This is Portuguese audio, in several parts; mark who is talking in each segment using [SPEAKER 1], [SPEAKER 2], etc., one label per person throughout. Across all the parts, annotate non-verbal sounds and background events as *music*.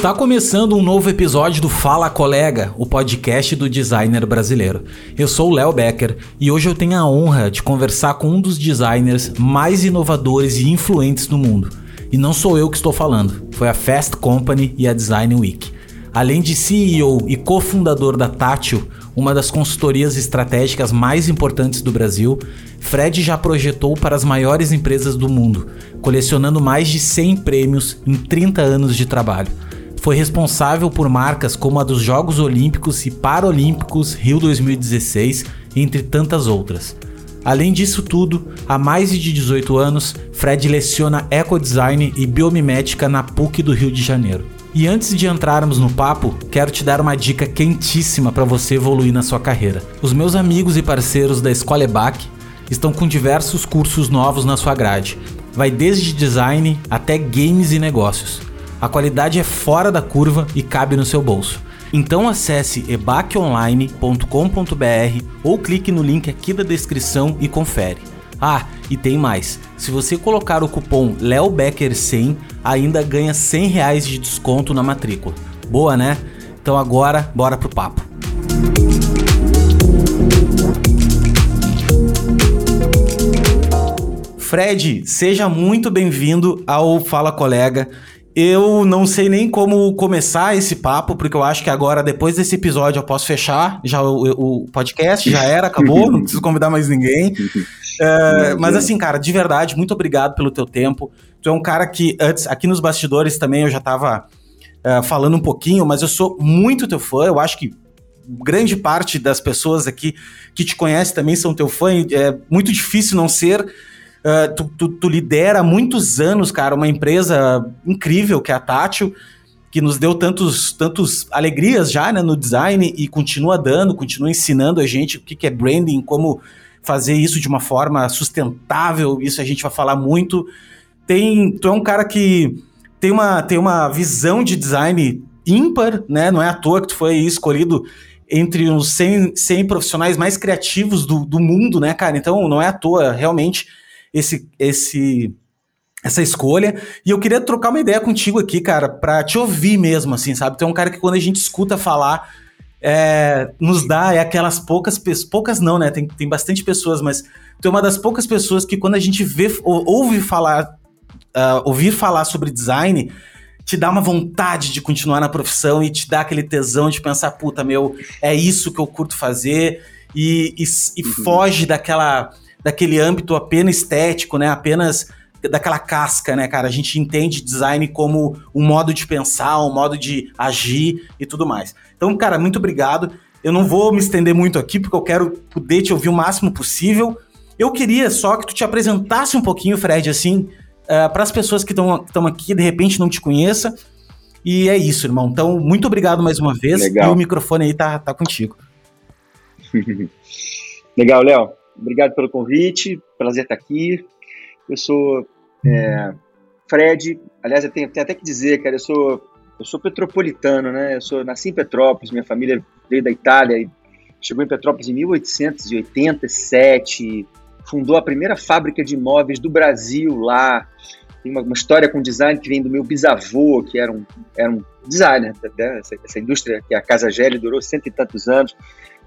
[SPEAKER 1] Está começando um novo episódio do Fala Colega, o podcast do designer brasileiro. Eu sou o Léo Becker e hoje eu tenho a honra de conversar com um dos designers mais inovadores e influentes do mundo. E não sou eu que estou falando, foi a Fast Company e a Design Week. Além de CEO e cofundador da Tátil, uma das consultorias estratégicas mais importantes do Brasil, Fred já projetou para as maiores empresas do mundo, colecionando mais de 100 prêmios em 30 anos de trabalho. Foi responsável por marcas como a dos Jogos Olímpicos e Paralímpicos Rio 2016, entre tantas outras. Além disso tudo, há mais de 18 anos, Fred leciona ecodesign e biomimética na PUC do Rio de Janeiro. E antes de entrarmos no papo, quero te dar uma dica quentíssima para você evoluir na sua carreira. Os meus amigos e parceiros da Escola EBAC estão com diversos cursos novos na sua grade. Vai desde design até games e negócios. A qualidade é fora da curva e cabe no seu bolso. Então acesse ebaconline.com.br ou clique no link aqui da descrição e confere. Ah, e tem mais. Se você colocar o cupom LEOBECKER100, ainda ganha 100 reais de desconto na matrícula. Boa, né? Então agora, bora pro papo. Fred, seja muito bem-vindo ao Fala Colega. Eu não sei nem como começar esse papo, porque eu acho que agora, depois desse episódio, eu posso fechar já o, o podcast, já era, acabou, não preciso convidar mais ninguém. *laughs* É, mas assim, cara, de verdade, muito obrigado pelo teu tempo. Tu é um cara que, antes, aqui nos bastidores também eu já tava uh, falando um pouquinho, mas eu sou muito teu fã, eu acho que grande parte das pessoas aqui que te conhecem também são teu fã, é muito difícil não ser Uh, tu, tu, tu, lidera há muitos anos, cara, uma empresa incrível que é a Tátil, que nos deu tantos, tantos alegrias já né, no design e continua dando, continua ensinando a gente o que, que é branding, como fazer isso de uma forma sustentável, isso a gente vai falar muito. Tem, tu é um cara que tem uma, tem uma visão de design ímpar, né? Não é à toa que tu foi escolhido entre os 100, 100 profissionais mais criativos do, do mundo, né, cara? Então não é à toa, realmente esse, esse essa escolha. E eu queria trocar uma ideia contigo aqui, cara, para te ouvir mesmo, assim, sabe? Tu é um cara que quando a gente escuta falar, é, nos dá, é aquelas poucas poucas não, né? Tem, tem bastante pessoas, mas tu é uma das poucas pessoas que quando a gente vê, ou, ouve falar, uh, ouvir falar sobre design, te dá uma vontade de continuar na profissão e te dá aquele tesão de pensar, puta, meu, é isso que eu curto fazer, e, e, e uhum. foge daquela daquele âmbito apenas estético, né? Apenas daquela casca, né, cara? A gente entende design como um modo de pensar, um modo de agir e tudo mais. Então, cara, muito obrigado. Eu não vou me estender muito aqui porque eu quero poder te ouvir o máximo possível. Eu queria só que tu te apresentasse um pouquinho, Fred, assim, uh, para as pessoas que estão aqui de repente não te conheça. E é isso, irmão. Então, muito obrigado mais uma vez. Legal. E o microfone aí tá, tá contigo. *laughs*
[SPEAKER 2] Legal, Léo. Obrigado pelo convite, prazer estar aqui. Eu sou é, Fred, aliás, eu tenho, tenho, até que dizer, cara, eu sou, eu sou petropolitano, né? Eu sou, nasci em Petrópolis, minha família veio da Itália e chegou em Petrópolis em 1887, fundou a primeira fábrica de imóveis do Brasil lá. Tem uma, uma história com design que vem do meu bisavô, que era um, era um designer, né? essa, essa indústria que é a Casa Gelli durou cento e tantos anos.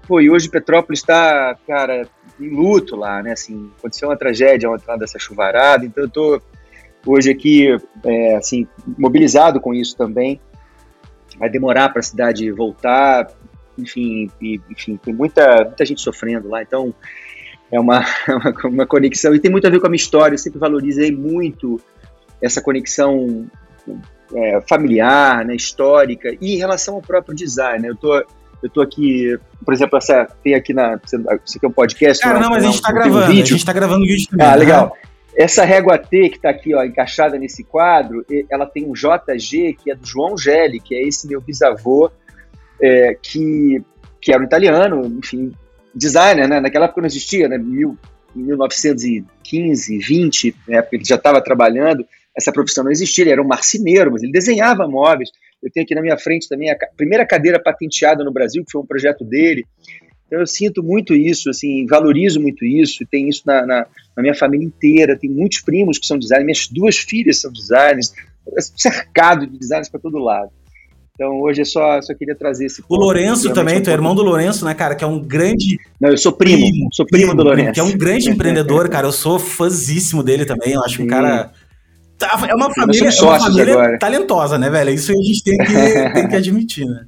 [SPEAKER 2] Pô, e hoje Petrópolis está, cara, em luto lá, né? Assim, aconteceu uma tragédia ontem dessa chuvarada, então eu tô hoje aqui, é, assim, mobilizado com isso também. Vai demorar para a cidade voltar, enfim, e, enfim, tem muita, muita gente sofrendo lá, então é uma, *laughs* uma, uma conexão, e tem muito a ver com a minha história, eu sempre valorizei muito essa conexão é, familiar, né, histórica, e em relação ao próprio design, né, eu tô eu tô aqui, por exemplo, essa tem aqui na. Isso aqui é um podcast.
[SPEAKER 1] Cara, não, mas a gente tá gravando. Um a gente tá gravando vídeo também.
[SPEAKER 2] Ah, né? legal. Essa régua T que está aqui ó, encaixada nesse quadro, ela tem um JG que é do João Gelli, que é esse meu bisavô, é, que, que era um italiano, enfim, designer, né? Naquela época não existia, né? Mil, 1915, 20, né? Porque ele já estava trabalhando, essa profissão não existia, ele era um marceneiro, mas ele desenhava móveis. Eu tenho aqui na minha frente também a primeira cadeira patenteada no Brasil, que foi um projeto dele. Então eu sinto muito isso, assim, valorizo muito isso, tem isso na, na, na minha família inteira, tem muitos primos que são designers, minhas duas filhas são designers, cercado de designers para todo lado. Então hoje é só, só queria trazer esse
[SPEAKER 1] O Lourenço também, tu é irmão do Lourenço, né, cara? Que é um grande.
[SPEAKER 2] Não, eu sou primo, primo sou primo, primo, do Lourenço.
[SPEAKER 1] Que é um grande *laughs* empreendedor, cara. Eu sou fãzíssimo dele também. Eu acho Sim. um cara. Tá, é uma família, é uma família agora. talentosa, né, velho? Isso a gente tem que, *laughs* tem que admitir, né?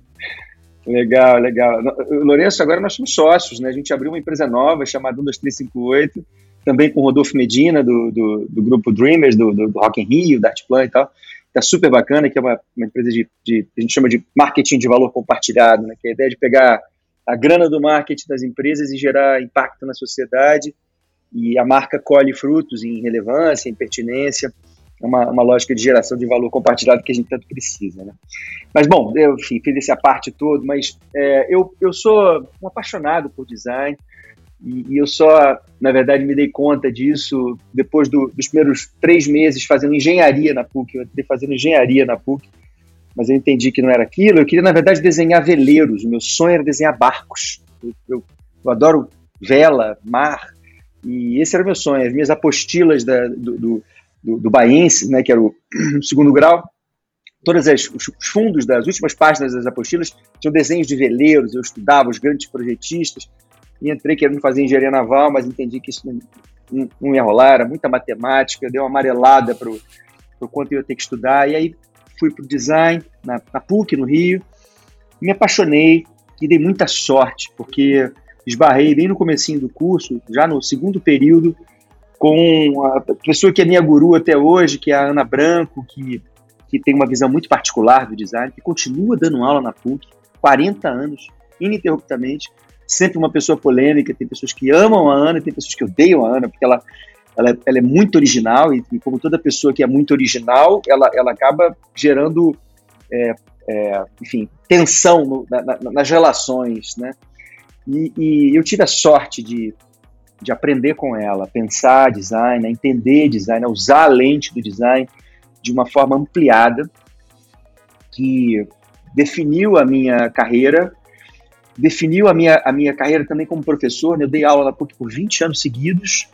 [SPEAKER 2] Legal, legal. Lourenço, agora nós somos sócios, né? A gente abriu uma empresa nova chamada 12358, também com o Rodolfo Medina, do, do, do grupo Dreamers, do, do, do Rock in Rio, da Artplan e tal. Tá super bacana, que é uma, uma empresa de, de, a gente chama de marketing de valor compartilhado, né? Que é a ideia de pegar a grana do marketing das empresas e gerar impacto na sociedade e a marca colhe frutos em relevância, em pertinência uma, uma lógica de geração de valor compartilhado que a gente tanto precisa, né? Mas, bom, eu enfim, fiz essa parte toda, mas é, eu, eu sou um apaixonado por design e, e, eu só, na verdade, me dei conta disso depois do, dos primeiros três meses fazendo engenharia na PUC. Eu entrei fazendo engenharia na PUC, mas eu entendi que não era aquilo. Eu queria, na verdade, desenhar veleiros. O meu sonho era desenhar barcos. Eu, eu, eu adoro vela, mar, e esse era o meu sonho. As minhas apostilas da, do, do do, do Baense, né, que era o *clears throat* segundo grau, todos os fundos das últimas páginas das apostilas tinham desenhos de veleiros, eu estudava os grandes projetistas, e entrei querendo fazer engenharia naval, mas entendi que isso não, não, não ia rolar, era muita matemática, deu uma amarelada para o quanto eu ia ter que estudar, e aí fui para o design, na, na PUC, no Rio, me apaixonei e dei muita sorte, porque esbarrei bem no comecinho do curso, já no segundo período, com a pessoa que é minha guru até hoje, que é a Ana Branco, que, que tem uma visão muito particular do design, que continua dando aula na PUC, 40 anos, ininterruptamente, sempre uma pessoa polêmica, tem pessoas que amam a Ana, tem pessoas que odeiam a Ana, porque ela, ela, ela é muito original, e, e, como toda pessoa que é muito original, ela, ela acaba gerando, é, é, enfim, tensão no, na, na, nas relações, né? E, e eu tive a sorte de de aprender com ela, pensar design, a entender design, a usar a lente do design de uma forma ampliada, que definiu a minha carreira, definiu a minha, a minha carreira também como professor. Né? Eu dei aula na PUC por 20 anos seguidos,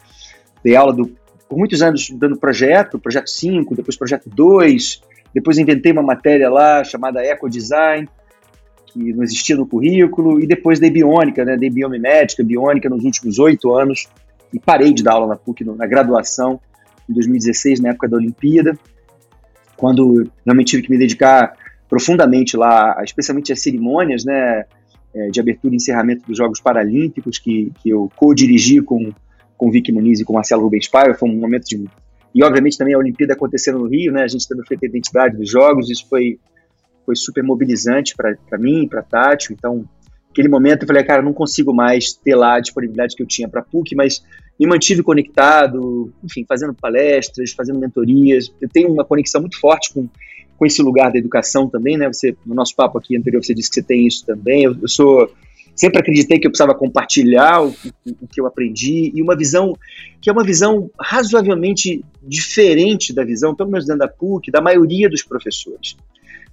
[SPEAKER 2] dei aula do, por muitos anos dando projeto, projeto 5, depois projeto 2, depois inventei uma matéria lá chamada Eco Design, que não existia no currículo, e depois dei biônica, né? Dei biomimética, biônica nos últimos oito anos, e parei de dar aula na PUC na graduação, em 2016, na época da Olimpíada, quando realmente tive que me dedicar profundamente lá, especialmente às cerimônias, né? É, de abertura e encerramento dos Jogos Paralímpicos, que, que eu co-dirigi com, com Vicky Muniz e com Marcelo Rubens Paiva, foi um momento de... E, obviamente, também a Olimpíada acontecendo no Rio, né? A gente tendo feito a identidade dos Jogos, isso foi foi super mobilizante para mim, para Tati. Então, aquele momento eu falei, cara, não consigo mais ter lá a disponibilidade que eu tinha para PUC, mas me mantive conectado, enfim, fazendo palestras, fazendo mentorias. Eu tenho uma conexão muito forte com, com esse lugar da educação também, né? Você, no nosso papo aqui anterior, você disse que você tem isso também. Eu, eu sou sempre acreditei que eu precisava compartilhar o, o, o, que eu aprendi e uma visão que é uma visão razoavelmente diferente da visão, pelo menos dentro da PUC, da maioria dos professores.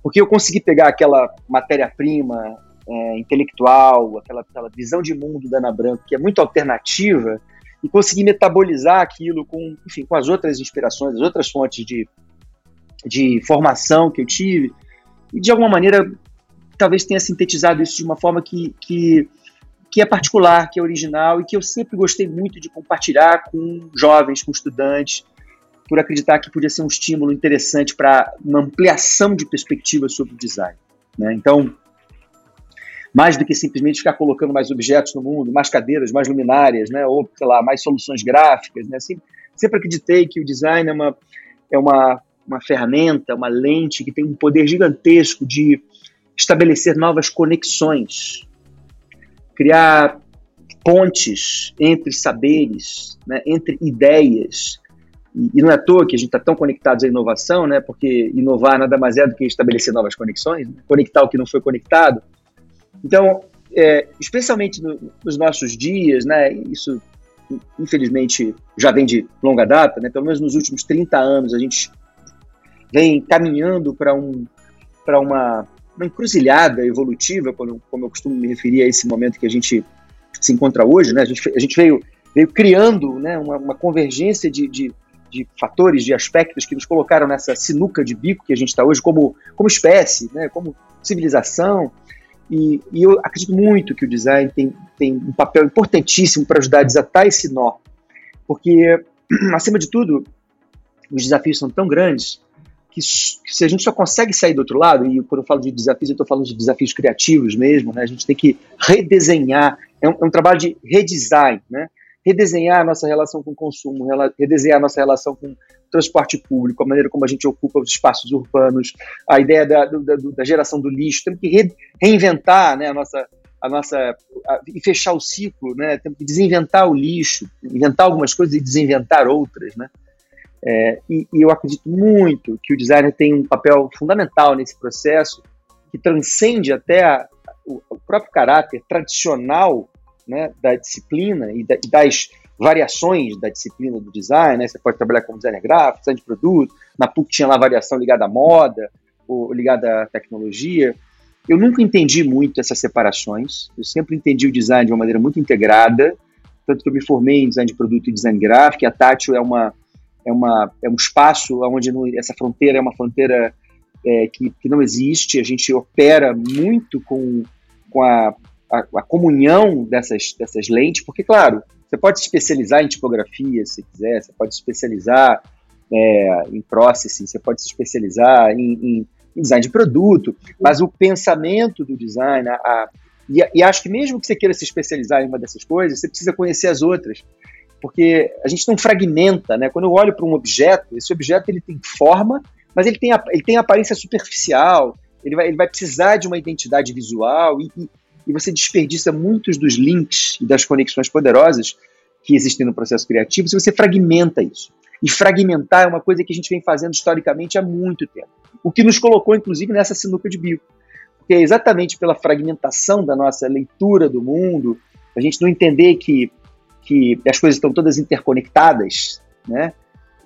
[SPEAKER 2] Porque eu consegui pegar aquela matéria-prima é, intelectual, aquela, aquela, visão de mundo da Ana Branco, que é muito alternativa, e conseguir metabolizar aquilo com, enfim, com as outras inspirações, as outras fontes de, de formação que eu tive, e de alguma maneira talvez tenha sintetizado isso de uma forma que, que, que é particular, que é original e que eu sempre gostei muito de compartilhar com jovens, com estudantes, por acreditar que podia ser um estímulo interessante para uma ampliação de perspectivas sobre o design. Né? Então, mais do que simplesmente ficar colocando mais objetos no mundo, mais cadeiras, mais luminárias, né? ou, sei lá, mais soluções gráficas. Né? Sempre, sempre acreditei que o design é uma, é uma, uma ferramenta, uma lente que tem um poder gigantesco de estabelecer novas conexões, criar pontes entre saberes, né? entre ideias, e, não é à toa que a gente está tão conectados à inovação, né? Porque inovar nada mais é do que estabelecer novas conexões, né? conectar o que não foi conectado. Então, é, especialmente no, nos nossos dias, né? Isso infelizmente já vem de longa data, né? Pelo menos nos últimos 30 anos a gente vem caminhando para um uma, uma encruzilhada evolutiva, como, como eu costumo me referir a esse momento que a gente se encontra hoje, né? A gente, a gente veio, veio criando né, uma, uma convergência de, de de fatores, de aspectos que nos colocaram nessa sinuca de bico que a gente está hoje como, como espécie, né, como civilização. E, e, eu acredito muito que o design tem, tem um papel importantíssimo para ajudar a desatar esse nó. Porque, *clears throat* acima de tudo, os desafios são tão grandes que, se a gente só consegue sair do outro lado, e quando eu falo de desafios, eu estou falando de desafios criativos mesmo, né? a gente tem que redesenhar, é um, é um trabalho de redesign, né? Redesenhar a nossa relação com o consumo, redesenhar a nossa relação com transporte público, a maneira como a gente ocupa os espaços urbanos, a ideia da, da, da geração do lixo, temos que re, reinventar né, a nossa, a nossa a, e fechar o ciclo, né? Temos que desinventar o lixo, inventar algumas coisas e desinventar outras, né? É, e, e, eu acredito muito que o designer tem um papel fundamental nesse processo que transcende até a, o, o, próprio caráter tradicional né, da disciplina e, da, e, das variações da disciplina do design. Né? Você pode trabalhar como designer gráfico, design de produto. Na PUC tinha lá variação ligada à moda ou ligada à tecnologia. Eu nunca entendi muito essas separações. Eu sempre entendi o design de uma maneira muito integrada. Tanto que eu me formei em design de produto e design gráfico. E a Tátil é uma é, uma, é um espaço onde não, essa fronteira é uma fronteira é, que, que não existe, a gente opera muito com, com a, a, a, comunhão dessas, dessas lentes, porque, claro, você pode se especializar em tipografia, se quiser, você pode se especializar é, em processing, você pode se especializar em, em, em, design de produto, mas o pensamento do design, a, a e, e, acho que mesmo que você queira se especializar em uma dessas coisas, você precisa conhecer as outras porque a gente não fragmenta, né? Quando eu olho para um objeto, esse objeto ele tem forma, mas ele tem, ele tem aparência superficial, ele vai, ele vai precisar de uma identidade visual e, e, e você desperdiça muitos dos links e das conexões poderosas que existem no processo criativo se você fragmenta isso. E fragmentar é uma coisa que a gente vem fazendo historicamente há muito tempo. O que nos colocou, inclusive, nessa sinuca de bico. Porque é exatamente pela fragmentação da nossa leitura do mundo, a gente não entender que que as coisas estão todas interconectadas, né?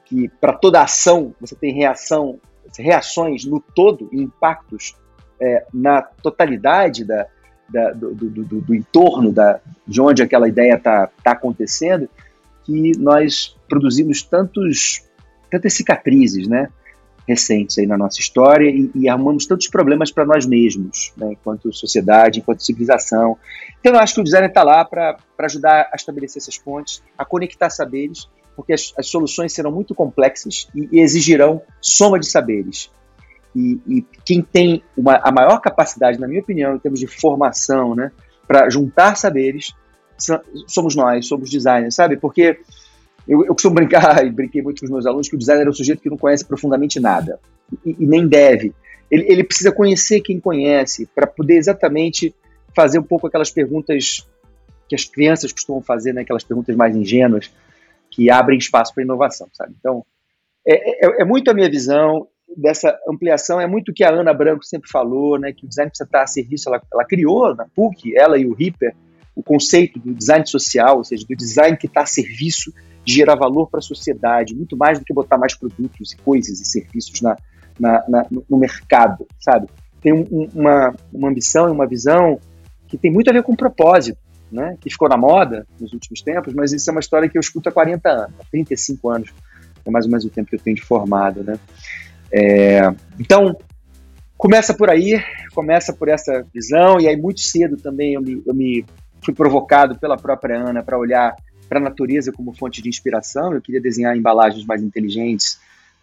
[SPEAKER 2] Que para toda ação você tem reação, reações no todo impactos é, na totalidade da, da do, do, do, do, entorno da, de onde aquela ideia está tá acontecendo, que nós produzimos tantos, tantas cicatrizes, né? recentes aí na nossa história e, e arrumamos tantos problemas para nós mesmos, né, enquanto sociedade, enquanto civilização. Então, eu acho que o design está lá para ajudar a estabelecer essas pontes, a conectar saberes, porque as, as soluções serão muito complexas e, e exigirão soma de saberes. E, e quem tem uma, a maior capacidade, na minha opinião, em termos de formação, né, para juntar saberes, somos nós, somos designers, sabe? Porque eu, eu costumo brincar, *laughs* e brinquei muito com os meus alunos, que o designer é o sujeito que não conhece profundamente nada, e, e nem deve. Ele, ele precisa conhecer quem conhece, para poder exatamente fazer um pouco aquelas perguntas que as crianças costumam fazer, né, aquelas perguntas mais ingênuas, que abrem espaço para inovação, sabe? Então, é, é, é, muito a minha visão dessa ampliação, é muito o que a Ana Branco sempre falou, né, que o design precisa estar a serviço, ela, ela criou na PUC, ela e o Ripper, o conceito do design social, ou seja, do design que está a serviço de gerar valor para a sociedade, muito mais do que botar mais produtos e coisas e serviços na, na, na no mercado, sabe? Tem um, uma, uma ambição e uma visão que tem muito a ver com propósito, né? Que ficou na moda nos últimos tempos, mas isso é uma história que eu escuto há 40 anos, há 35 anos, é mais ou menos o tempo que eu tenho de formado, né? É, então, começa por aí, começa por essa visão, e aí muito cedo também eu me, eu me fui provocado pela própria Ana para olhar para a natureza como fonte de inspiração. Eu queria desenhar embalagens mais inteligentes,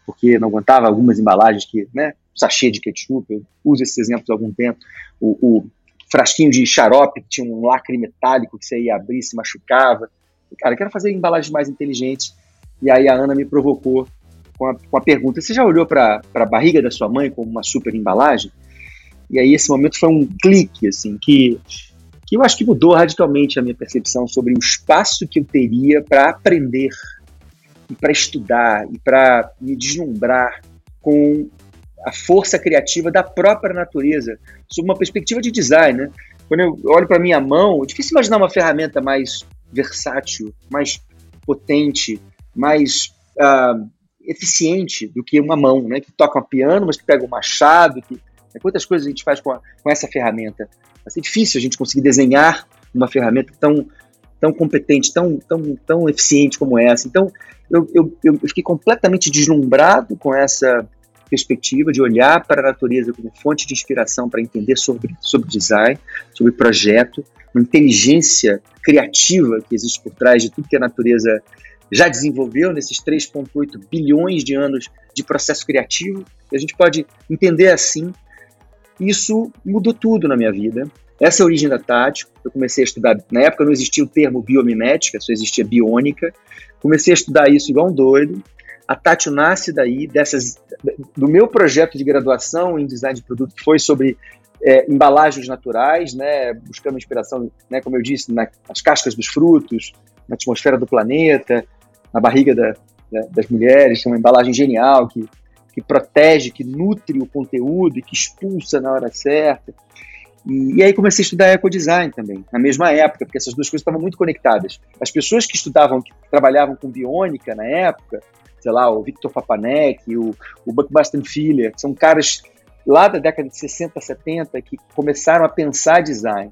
[SPEAKER 2] porque não aguentava algumas embalagens que, né, sachê de ketchup, eu uso esses exemplos há algum tempo. O, o frasquinho de xarope que tinha um lacre metálico que você ia abrir, se machucava. Cara, eu quero fazer embalagens mais inteligentes. E aí a Ana me provocou com a, com a pergunta: Você já olhou para a barriga da sua mãe como uma super embalagem? E aí esse momento foi um clique, assim, que que eu acho que mudou radicalmente a minha percepção sobre o espaço que eu teria para aprender e para estudar e para me deslumbrar com a força criativa da própria natureza, sob uma perspectiva de design. Né? Quando eu olho para minha mão, é difícil imaginar uma ferramenta mais versátil, mais potente, mais uh, eficiente do que uma mão, né? que toca um piano, mas que pega um machado, que né? Quantas coisas a gente faz com, a, com essa ferramenta? Vai ser difícil a gente conseguir desenhar uma ferramenta tão tão competente, tão, tão, tão eficiente como essa. Então, eu, eu, eu fiquei completamente deslumbrado com essa perspectiva de olhar para a natureza como fonte de inspiração para entender sobre, sobre design, sobre projeto, uma inteligência criativa que existe por trás de tudo que a natureza já desenvolveu nesses 3,8 bilhões de anos de processo criativo. A gente pode entender assim. Isso mudou tudo na minha vida. Essa é a origem da tática. Eu comecei a estudar, na época não existia o termo biomimética, só existia biônica. Comecei a estudar isso igual um doido. A Tátil nasce daí, dessas, do meu projeto de graduação em design de produto, que foi sobre é, embalagens naturais, né, buscando inspiração, né, como eu disse, na, nas cascas dos frutos, na atmosfera do planeta, na barriga da, da, das mulheres, uma embalagem genial que, que protege, que nutre o conteúdo e que expulsa na hora certa. E, e, aí comecei a estudar ecodesign também, na mesma época, porque essas duas coisas estavam muito conectadas. As pessoas que estudavam, que trabalhavam com biônica na época, sei lá, o Victor Papanek, o, o Buckbuster Filler, são caras lá da década de 60, 70 que começaram a pensar design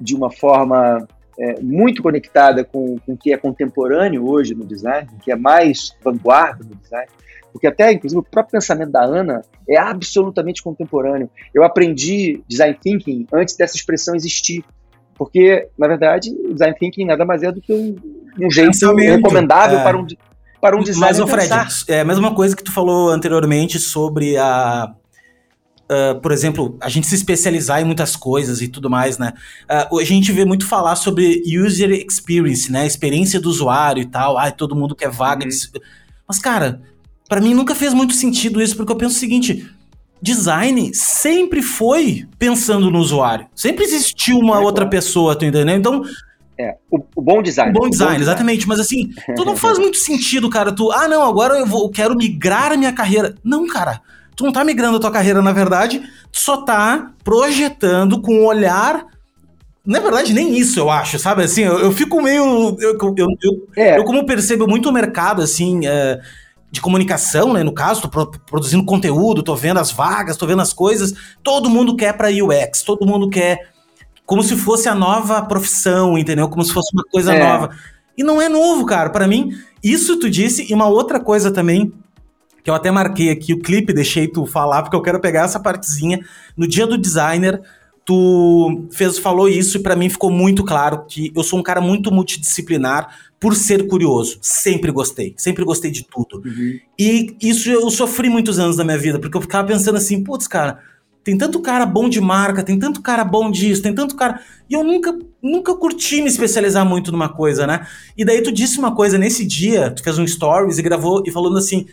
[SPEAKER 2] de uma forma é, muito conectada com, com o que é contemporâneo hoje no design, o que é mais vanguarda no design, porque até, inclusive, o próprio pensamento da Ana é absolutamente contemporâneo. Eu aprendi design thinking antes dessa expressão existir, porque, na verdade, design thinking nada mais é do que um, um jeito recomendável é. para um para um design Mas,
[SPEAKER 1] Fred, é a mesma coisa que tu falou anteriormente sobre a Uh, por exemplo, a gente se especializar em muitas coisas e tudo mais, né? Uh, a gente vê muito falar sobre user experience, né? Experiência do usuário e tal. Ai, todo mundo quer vaga. Uhum. Mas, cara, para mim nunca fez muito sentido isso, porque eu penso o seguinte: design sempre foi pensando no usuário. Sempre existiu uma é, outra claro. pessoa, tu entendeu? Então.
[SPEAKER 2] É, o, o bom design.
[SPEAKER 1] O bom design, bom exatamente. Design. Mas assim, *laughs* tu não faz muito sentido, cara. Tu, ah, não, agora eu, vou, eu quero migrar a minha carreira. Não, cara tu não tá migrando a tua carreira, na verdade, tu só tá projetando com um olhar. Na verdade, nem isso eu acho, sabe? Assim, eu, eu fico meio. Eu, eu, eu, é. eu, como percebo muito o mercado, assim. É, de comunicação, né? No caso, tô pro, produzindo conteúdo, tô vendo as vagas, tô vendo as coisas. Todo mundo quer para UX, todo mundo quer como se fosse a nova profissão, entendeu? Como se fosse uma coisa é. nova. E não é novo, cara. Para mim, isso tu disse e uma outra coisa também que eu até marquei aqui o clipe, deixei tu falar, porque eu quero pegar essa partezinha. No dia do designer, tu fez, falou isso e para mim ficou muito claro que eu sou um cara muito multidisciplinar por ser curioso. Sempre gostei, sempre gostei de tudo. Uhum. E isso eu sofri muitos anos da minha vida, porque eu ficava pensando assim, putz, cara, tem tanto cara bom de marca, tem tanto cara bom disso, tem tanto cara. E eu nunca, nunca curti me especializar muito numa coisa, né? E daí tu disse uma coisa nesse dia, tu fez um stories e gravou e falando assim: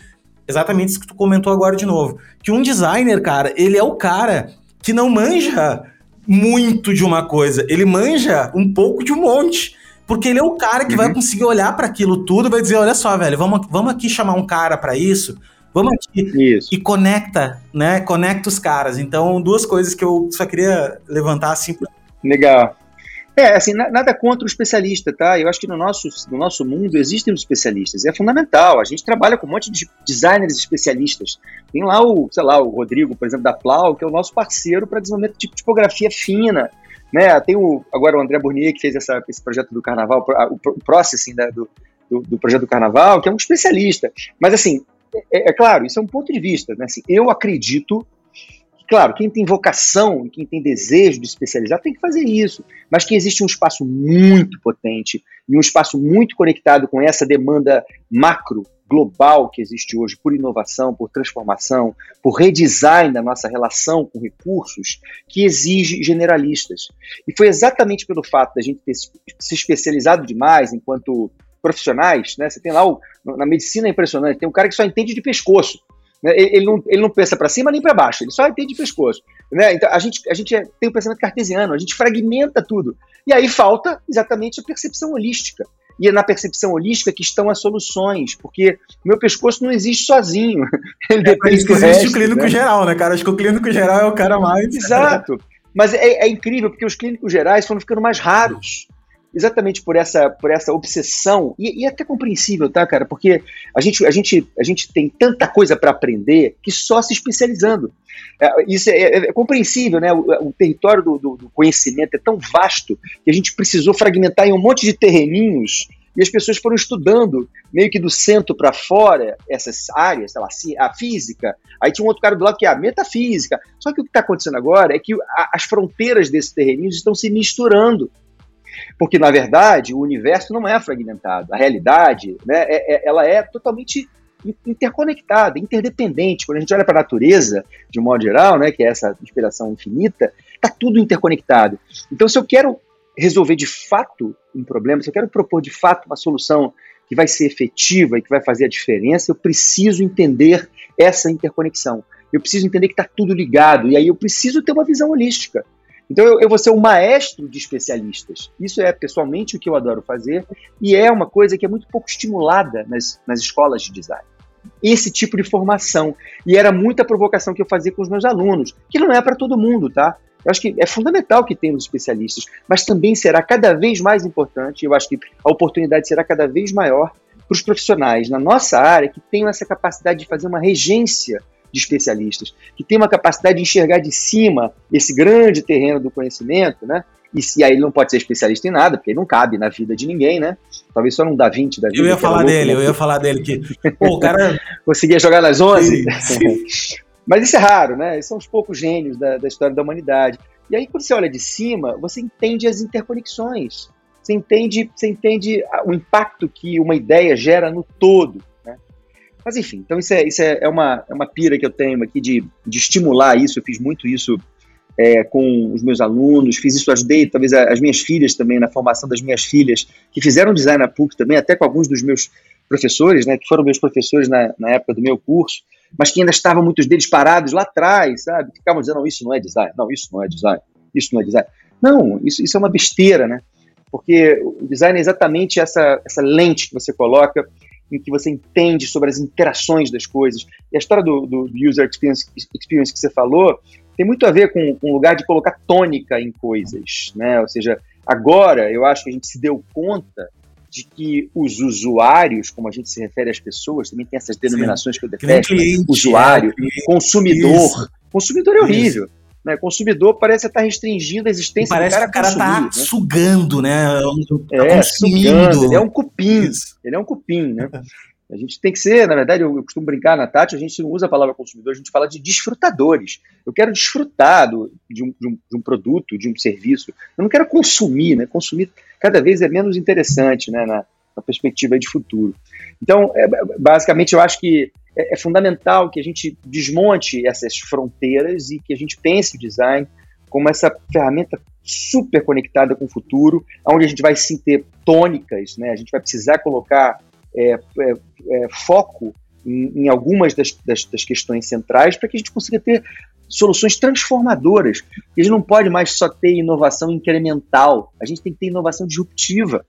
[SPEAKER 1] exatamente isso que tu comentou agora de novo. Que um designer, cara, ele é o cara que não manja muito de uma coisa, ele manja um pouco de um monte. Porque ele é o cara que uhum. vai conseguir olhar para aquilo tudo e vai dizer: olha só, velho, vamos, vamos aqui chamar um cara para isso, vamos aqui. Isso. E conecta, né? Conecta os caras. Então, duas coisas que eu só queria levantar assim.
[SPEAKER 2] Legal. É, assim, nada contra o especialista, tá? Eu acho que no nosso, no nosso mundo existem os especialistas, é fundamental. A gente trabalha com um monte de designers especialistas. Tem lá o, sei lá, o Rodrigo, por exemplo, da Plau, que é o nosso parceiro para desenvolvimento de tipografia fina. Né? Tem o, agora o André Bournier, que fez essa, esse projeto do carnaval, o, o processing né, do, do, do, projeto do carnaval, que é um especialista. Mas, assim, é, é claro, isso é um ponto de vista. Né? Assim, eu acredito Claro, quem tem vocação e quem tem desejo de especializar tem que fazer isso, mas que existe um espaço muito potente e um espaço muito conectado com essa demanda macro, global que existe hoje por inovação, por transformação, por redesign da nossa relação com recursos, que exige generalistas. E foi exatamente pelo fato da gente ter se especializado demais enquanto profissionais, né? Você tem lá o, na medicina é impressionante, tem um cara que só entende de pescoço. Né? Ele, não, ele não pensa para cima nem para baixo, ele só entende pescoço. Né? Então a gente, a gente é, tem o um pensamento cartesiano, a gente fragmenta tudo. E aí falta exatamente a percepção holística. E é na percepção holística que estão as soluções, porque meu pescoço não existe sozinho. *laughs*
[SPEAKER 1] Ele é do existe resto, o clínico né? geral, né, cara? Acho que o clínico geral é o cara mais.
[SPEAKER 2] Exato. Mas é, é incrível, porque os clínicos gerais foram ficando mais raros exatamente por essa, por essa obsessão, e, e é até compreensível, tá, cara? Porque A gente, a gente, a gente tem tanta coisa para aprender que só se especializando. É, isso é, é, é, compreensível, né? O, o território do, do, do, conhecimento é tão vasto que a gente precisou fragmentar em um monte de terreninhos e as pessoas foram estudando meio que do centro para fora essas áreas, sei lá, a física. Aí tinha um outro cara do lado que é a metafísica. Só que o que está acontecendo agora é que as fronteiras desses terreninhos estão se misturando. Porque, na verdade, o universo não é fragmentado. A realidade, né, é, é, ela é totalmente interconectada, interdependente. Quando a gente olha para a natureza, de um modo geral, né, que é essa inspiração infinita, está tudo interconectado. Então, se eu quero resolver de fato um problema, se eu quero propor de fato uma solução que vai ser efetiva e que vai fazer a diferença, eu preciso entender essa interconexão. Eu preciso entender que está tudo ligado. E aí eu preciso ter uma visão holística. Então eu, eu vou ser um maestro de especialistas. Isso é pessoalmente o que eu adoro fazer e é uma coisa que é muito pouco estimulada nas, nas escolas de design. Esse tipo de formação. E era muita provocação que eu fazia com os meus alunos, que não é para todo mundo, tá? Eu acho que é fundamental que tenhamos especialistas, mas também será cada vez mais importante, eu acho que a oportunidade será cada vez maior para os profissionais na nossa área que tenham essa capacidade de fazer uma regência de especialistas, que tem uma capacidade de enxergar de cima esse grande terreno do conhecimento, né? E se aí ele não pode ser especialista em nada, porque ele não cabe na vida de ninguém, né? Talvez só não dá 20 da vida.
[SPEAKER 1] Eu ia falar dele, né? eu ia falar dele que
[SPEAKER 2] pô, o cara *laughs* conseguia jogar nas 11. Sim, sim. *laughs* Mas isso é raro, né? São os poucos gênios da, da história da humanidade. E aí quando você olha de cima, você entende as interconexões. Você entende, você entende o impacto que uma ideia gera no todo. Mas enfim, então isso é, isso é, é, uma, é uma pira que eu tenho aqui de, de estimular isso. Eu fiz muito isso é, com os meus alunos, fiz isso, ajudei talvez as minhas filhas também, na formação das minhas filhas, que fizeram design na PUC também, até com alguns dos meus professores, né, que foram meus professores na, na época do meu curso, mas que ainda estavam muitos deles parados lá atrás, sabe? Ficavam dizendo, não, isso não é design, não, isso não é design, isso não é design. Não, isso, isso é uma besteira, né? Porque o design é exatamente essa, essa lente que você coloca em que você entende sobre as interações das coisas. E a história do, do User experience, experience, que você falou tem muito a ver com, com o lugar de colocar tônica em coisas, né? Ou seja, agora eu acho que a gente se deu conta de que os usuários, como a gente se refere às pessoas, também tem essas denominações Sim. que eu detesto, né? cliente, usuário, é, consumidor. Isso. Consumidor é horrível. Isso. Né? Consumidor parece estar restringindo a existência
[SPEAKER 1] parece do cara. Parece que o cara está né? sugando, né?
[SPEAKER 2] Tá é, sugando. Ele é um cupim. Isso. Ele é um cupim, né? A gente tem que ser, na verdade, eu, costumo brincar na Tati, a gente não usa a palavra consumidor, a gente fala de desfrutadores. Eu quero desfrutar do, de, um, de, um, de, um, produto, de um serviço. Eu não quero consumir, né? Consumir cada vez é menos interessante, né? Na, na perspectiva de futuro. Então, é, basicamente, eu acho que é, é, fundamental que a gente desmonte essas fronteiras e que a gente pense o design como essa ferramenta super conectada com o futuro, onde a gente vai sim ter tônicas, né? a gente vai precisar colocar é, é, é foco em, em algumas das, das, das, questões centrais para que a gente consiga ter soluções transformadoras. A gente não pode mais só ter inovação incremental, a gente tem que ter inovação disruptiva.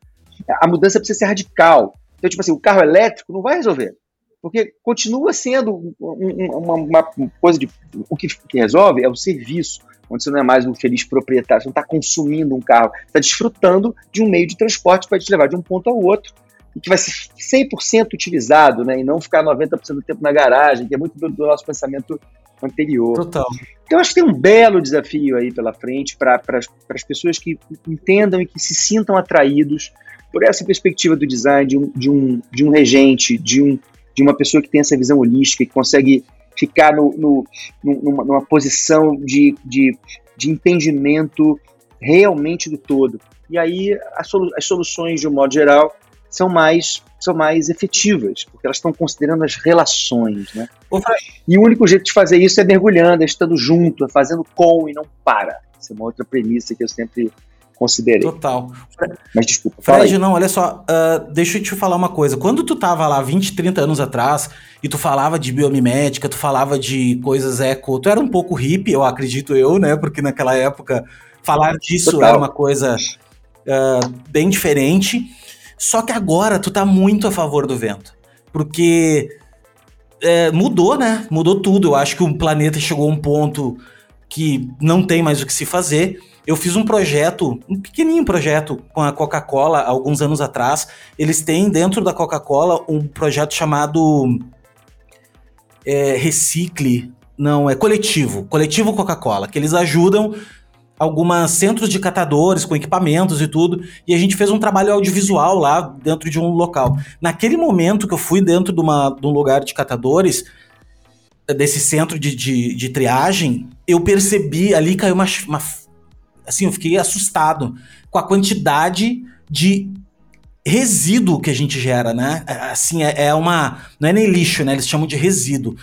[SPEAKER 2] A mudança precisa ser radical. Então, tipo assim, o carro elétrico não vai resolver porque continua sendo uma, uma, coisa de. O que, que, resolve é o serviço, onde você não é mais um feliz proprietário, você não está consumindo um carro, está desfrutando de um meio de transporte que vai te levar de um ponto ao outro e que vai ser 100% utilizado, né, e não ficar 90% do tempo na garagem, que é muito do, do nosso pensamento anterior.
[SPEAKER 1] Total.
[SPEAKER 2] Então, acho que tem um belo desafio aí pela frente para as pessoas que entendam e que se sintam atraídos por essa perspectiva do design, de um, de um, de um regente, de um de uma pessoa que tem essa visão holística, que consegue ficar no, no, numa, numa, posição de, de, de, entendimento realmente do todo. E aí solu as soluções, de um modo geral, são mais, são mais efetivas, porque elas estão considerando as relações. Né? E o único jeito de fazer isso é mergulhando, é estando junto, é fazendo com e não para. Essa é uma outra premissa que eu sempre considerei.
[SPEAKER 1] Total.
[SPEAKER 2] Mas desculpa.
[SPEAKER 1] Fred, não, olha só, uh, deixa eu te falar uma coisa. Quando tu tava lá 20, 30 anos atrás e tu falava de biomimética, tu falava de coisas eco, tu era um pouco hippie, eu acredito eu, né? Porque naquela época falar disso Total. era uma coisa uh, bem diferente. Só que agora tu tá muito a favor do vento. Porque é, mudou, né? Mudou tudo. Eu acho que o planeta chegou a um ponto que não tem mais o que se fazer. Eu fiz um projeto, um pequenininho projeto com a Coca-Cola alguns anos atrás. Eles têm dentro da Coca-Cola um projeto chamado é, Recicle, não, é coletivo, coletivo Coca-Cola, que eles ajudam algumas centros de catadores com equipamentos e tudo, e a gente fez um trabalho audiovisual lá dentro de um local. Naquele momento que eu fui dentro de, uma, de um lugar de catadores, desse centro de, de, de, triagem, eu percebi ali caiu uma, uma. Assim, eu fiquei assustado com a quantidade de resíduo que a gente gera, né? É, assim, é, é uma. Não é nem lixo, né? Eles chamam de resíduo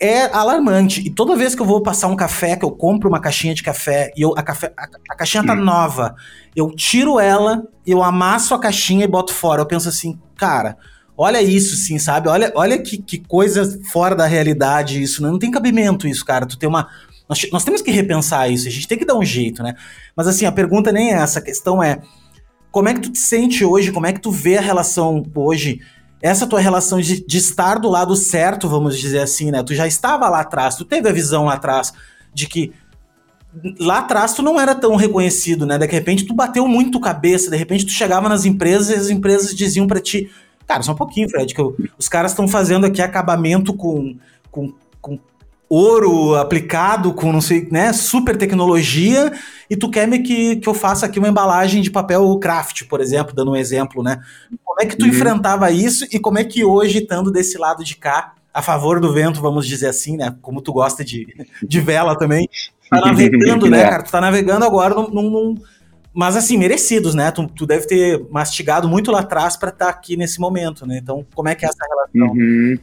[SPEAKER 1] é alarmante. E toda vez que eu vou passar um café, que eu compro uma caixinha de café e eu, a, café, a, a caixinha tá nova, eu tiro ela, eu amasso a caixinha e boto fora. Eu penso assim, cara, olha isso, sim, sabe? Olha, olha que, que coisa fora da realidade isso, né? Não tem cabimento isso, cara. Tu tem uma. Nós, nós temos que repensar isso, a gente tem que dar um jeito, né? Mas assim, a pergunta nem é essa, a questão é como é que tu te sente hoje, como é que tu vê a relação hoje essa tua relação de, de, estar do lado certo, vamos dizer assim, né? Tu já estava lá atrás, tu teve a visão lá atrás de que lá atrás tu não era tão reconhecido, né? De repente tu bateu muito cabeça, de repente tu chegava nas empresas e as empresas diziam para ti, cara, só um pouquinho, Fred, que eu, os caras estão fazendo aqui acabamento com, com, com ouro aplicado com não sei, né, super tecnologia, e tu quer me que, que eu faça aqui uma embalagem de papel craft, por exemplo, dando um exemplo, né? Como é que tu uhum. enfrentava isso e como é que hoje, estando desse lado de cá, a favor do vento, vamos dizer assim, né? Como tu gosta de, de vela também, tá *laughs* navegando, né, cara? Tu tá navegando agora num, num mas assim, merecidos, né? Tu, tu, deve ter mastigado muito lá atrás para estar tá aqui nesse momento, né? Então, como é que é essa relação?
[SPEAKER 2] Uhum.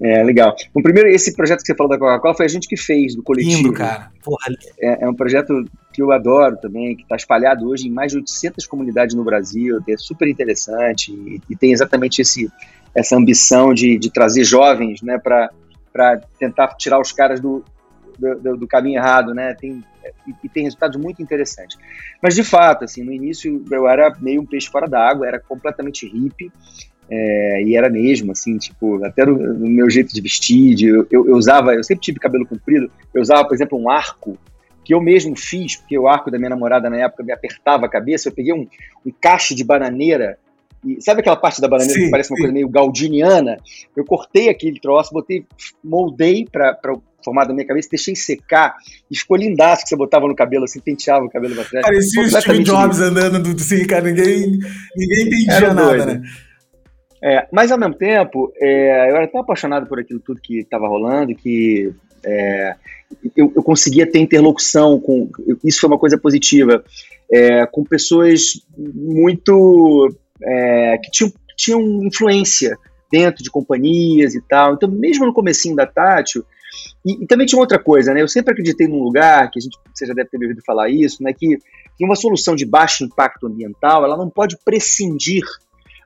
[SPEAKER 2] É, legal. O primeiro, esse projeto que você falou da Coca-Cola foi a gente que fez, do coletivo.
[SPEAKER 1] Lindo, cara. Porra.
[SPEAKER 2] É, é um projeto que eu adoro também, que está espalhado hoje em mais de 800 comunidades no Brasil, é super interessante e, e tem exatamente esse, essa ambição de, de trazer jovens né, para tentar tirar os caras do, do, do, caminho errado, né? Tem, e, e, tem resultados muito interessantes. Mas, de fato, assim, no início eu era meio um peixe fora d'água, era completamente hippie, é, e era mesmo, assim, tipo, até no, no meu jeito de vestir, de, eu, eu, usava, eu sempre tive cabelo comprido, eu usava, por exemplo, um arco que eu mesmo fiz, porque o arco da minha namorada na época me apertava a cabeça, eu peguei um, um cacho de bananeira, e sabe aquela parte da bananeira sim, que parece uma sim. coisa meio galdiniana? Eu cortei aquele troço, botei, moldei para o formato da minha cabeça, deixei secar e ficou lindaço que você botava no cabelo, assim, penteava o cabelo pra trás.
[SPEAKER 1] Parecia o Steve Jobs andando, assim, cara, ninguém, ninguém entendia nada, doido. né?
[SPEAKER 2] É, mas ao mesmo tempo, é, eu era tão apaixonado por aquilo tudo que estava rolando que é, eu, eu, conseguia ter interlocução com. Isso foi uma coisa positiva, é, com pessoas muito. É, que tinham, tinham influência dentro de companhias e tal. Então, mesmo no comecinho da Tátil, e, e, também tinha outra coisa, né? Eu sempre acreditei num lugar, que a gente, você já deve ter ouvido falar isso, né? Que, que uma solução de baixo impacto ambiental, ela não pode prescindir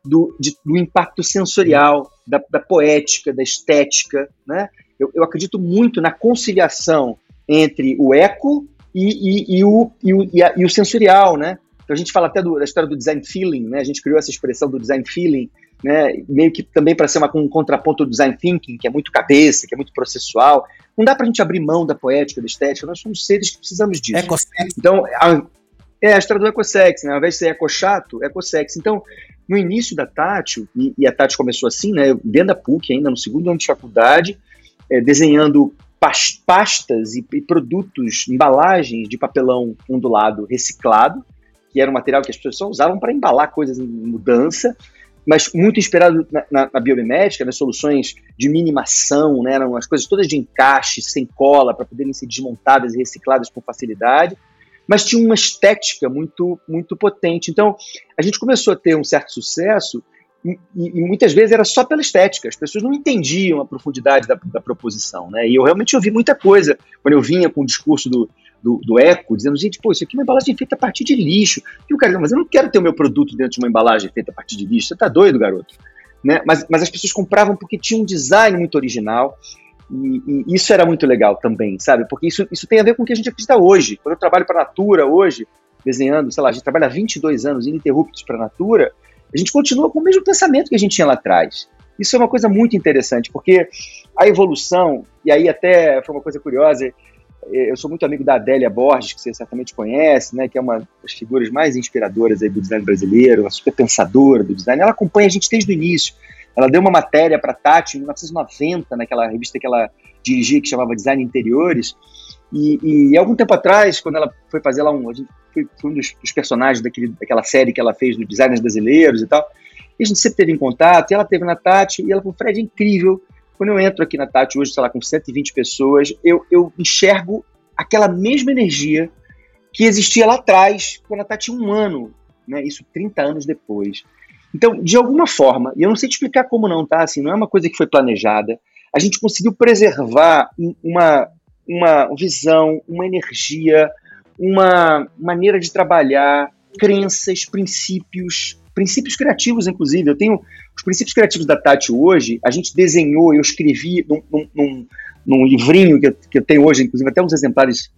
[SPEAKER 2] do, de, do impacto sensorial, da, da, poética, da estética. Né? Eu, eu, acredito muito na conciliação entre o eco e, e, e o, e, a, e, o sensorial. Né? Então a gente fala até do, da história do design feeling, né? a gente criou essa expressão do design feeling, né? meio que também para ser uma, um contraponto do design thinking, que é muito cabeça, que é muito processual. Não dá para a gente abrir mão da poética, da estética, nós somos seres que precisamos disso. Então, a, é a história do ecossex, né? ao invés de ser eco-chato, ecossex. Então, no início da Tátil, e, e a Tátil começou assim, né, dentro da PUC, ainda no segundo ano de faculdade, é, desenhando pastas e, e, produtos, embalagens de papelão ondulado reciclado, que era um material que as pessoas só usavam para embalar coisas em mudança, mas muito inspirado na, na, na biomimética, nas soluções de minimação, né, eram as coisas todas de encaixe, sem cola, para poderem ser desmontadas e recicladas com facilidade mas tinha uma estética muito, muito potente. Então, a gente começou a ter um certo sucesso e, e, muitas vezes era só pela estética, as pessoas não entendiam a profundidade da, da, proposição, né? E eu realmente ouvi muita coisa quando eu vinha com o discurso do, do, do, eco, dizendo, gente, pô, isso aqui é uma embalagem feita a partir de lixo. E o cara, mas eu não quero ter o meu produto dentro de uma embalagem feita a partir de lixo, você tá doido, garoto? Né? Mas, mas as pessoas compravam porque tinha um design muito original, e, e, isso era muito legal também, sabe? Porque isso, isso tem a ver com o que a gente acredita hoje. Quando eu trabalho para a Natura hoje, desenhando, sei lá, a gente trabalha 22 anos ininterruptos para a Natura, a gente continua com o mesmo pensamento que a gente tinha lá atrás. Isso é uma coisa muito interessante, porque a evolução, e aí até foi uma coisa curiosa, eu sou muito amigo da Adélia Borges, que você certamente conhece, né, que é uma das figuras mais inspiradoras aí do design brasileiro, uma super pensadora do design. Ela acompanha a gente desde o início. Ela deu uma matéria para Tati em 1990, naquela revista que ela dirigia, que chamava Design Interiores. E, e algum tempo atrás, quando ela foi fazer lá um. A gente foi, foi um dos, dos personagens daquele, daquela série que ela fez do Designers Brasileiros e tal. E a gente sempre teve em contato, e ela teve na Tati, e ela falou: Fred, é incrível. Quando eu entro aqui na Tati hoje, sei lá, com 120 pessoas, eu, eu enxergo aquela mesma energia que existia lá atrás, quando a Tati tinha um ano, né? Isso 30 anos depois. Então, de alguma forma, e eu não sei te explicar como não, tá? Assim, não é uma coisa que foi planejada. A gente conseguiu preservar uma, uma visão, uma energia, uma maneira de trabalhar, crenças, princípios, princípios criativos, inclusive. Eu tenho os princípios criativos da Tati hoje, a gente desenhou, eu escrevi num, num, num, livrinho que eu, que eu tenho hoje, inclusive até uns exemplares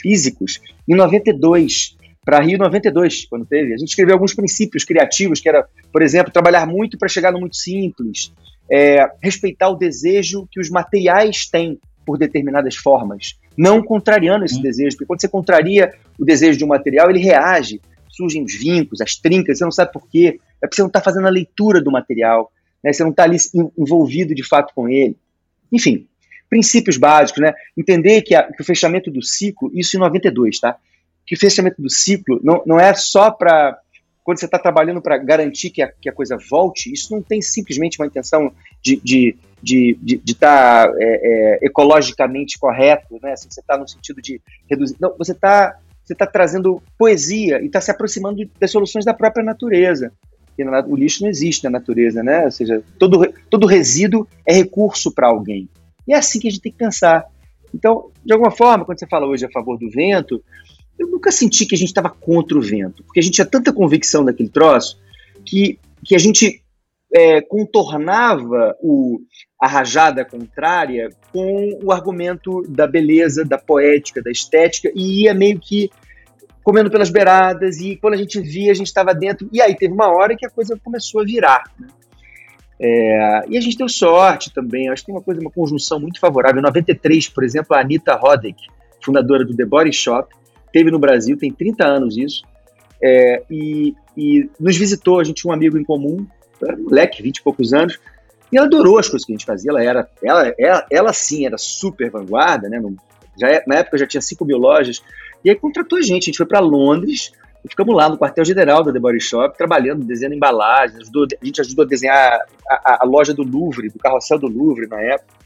[SPEAKER 2] físicos, em 92 para Rio 92, quando teve. A gente escreveu alguns princípios criativos, que era, por exemplo, trabalhar muito para chegar no muito simples, é, respeitar o desejo que os materiais têm por determinadas formas, não contrariando esse desejo, porque quando você contraria o desejo de um material, ele reage, surgem os vincos, as trincas, você não sabe por quê, é porque você não está fazendo a leitura do material, né? você não está ali envolvido de fato com ele. Enfim, princípios básicos, né? Entender que, a, que o fechamento do ciclo, isso em 92, tá? Que fechamento do ciclo não, não é só para quando você está trabalhando para garantir que a, que a coisa volte, isso não tem simplesmente uma intenção de estar de, de, de, de tá, é, é, ecologicamente correto, né? Assim, você está no sentido de reduzir. Não, você está você tá trazendo poesia e está se aproximando das soluções da própria natureza. O lixo não existe na natureza, né? Ou seja, todo, todo resíduo é recurso para alguém. E é assim que a gente tem que pensar. Então, de alguma forma, quando você fala hoje a favor do vento, eu nunca senti que a gente estava contra o vento, porque a gente tinha tanta convicção daquele troço que, que a gente é, contornava o, a rajada contrária com o argumento da beleza, da poética, da estética, e ia meio que comendo pelas beiradas, e quando a gente via, a gente estava dentro, e aí teve uma hora que a coisa começou a virar. Né? É, e a gente deu sorte também, acho que tem uma coisa, uma conjunção muito favorável. Em 93, por exemplo, a Anita Roddick, fundadora do The Body Shop, teve no Brasil, tem 30 anos isso, é, e, e, nos visitou, a gente tinha um amigo em comum, moleque, 20 e poucos anos, e ela adorou as coisas que a gente fazia, ela era, ela, ela, ela sim era super vanguarda, né, no, já, é, na época já tinha 5 mil lojas, e aí contratou a gente, a gente foi para Londres, ficamos lá no quartel-general da The Body Shop, trabalhando, desenhando embalagens, ajudou, a gente ajudou a desenhar a, a, a, loja do Louvre, do carrossel do Louvre na época,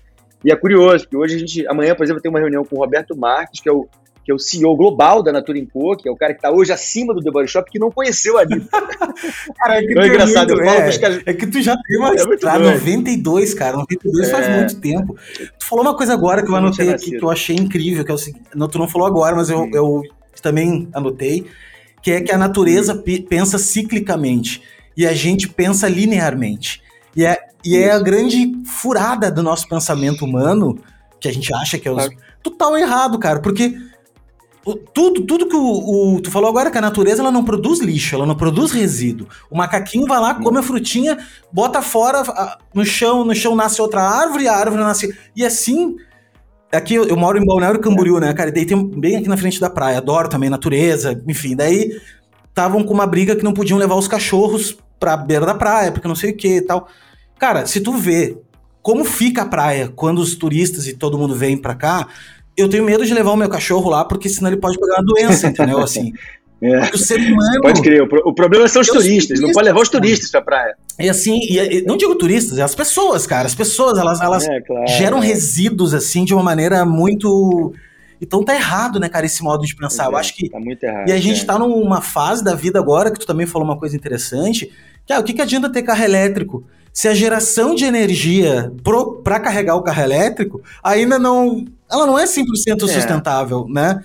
[SPEAKER 2] e é curioso, porque hoje a gente, amanhã, por exemplo, tem uma reunião com o Roberto Marques, que é o que é o CEO global da Natura Co, que é o cara que está hoje acima do The Body Shop, que não conheceu a Anitta. *laughs*
[SPEAKER 1] cara, é, que é engraçado. É, eu falo é, é que tu já tem uma é ah, 92, cara. 92 é. faz muito tempo. Tu falou uma coisa agora que eu anotei aqui que eu achei incrível, que é o seguinte. Não, tu não falou agora, mas eu, eu também anotei, que é que a natureza pensa ciclicamente e a gente pensa linearmente. E é, e é a grande furada do nosso pensamento humano, que a gente acha que é os, total errado, cara, porque tudo, tudo que o, o, Tu falou agora que a natureza ela não produz lixo, ela não produz resíduo. O macaquinho vai lá, come a frutinha, bota fora no chão, no chão nasce outra árvore, a árvore nasce. E assim. Aqui eu, eu moro em Balneário Camboriú, né, cara? E daí tem bem aqui na frente da praia. Adoro também natureza, enfim. Daí estavam com uma briga que não podiam levar os cachorros pra beira da praia, porque não sei o que e tal. Cara, se tu vê como fica a praia quando os turistas e todo mundo vem pra cá, eu tenho medo de levar o meu cachorro lá, porque senão ele pode pegar uma doença, entendeu? *laughs* Assim.
[SPEAKER 2] É. O ser humano. Pode crer. O problema são os turistas, turistas, não pode levar os turistas pra praia.
[SPEAKER 1] E assim, e, não digo turistas, é as pessoas, cara. As pessoas, elas, elas é, claro, geram é. resíduos, assim, de uma maneira muito. Então tá errado, né, cara, esse modo de pensar. Eu é, acho que.
[SPEAKER 2] Tá muito errado.
[SPEAKER 1] E a gente é. tá numa fase da vida agora, que tu também falou uma coisa interessante, que é o que, que adianta ter carro elétrico? Se a geração de energia para carregar o carro elétrico ainda não ela não é 100% é. sustentável, né?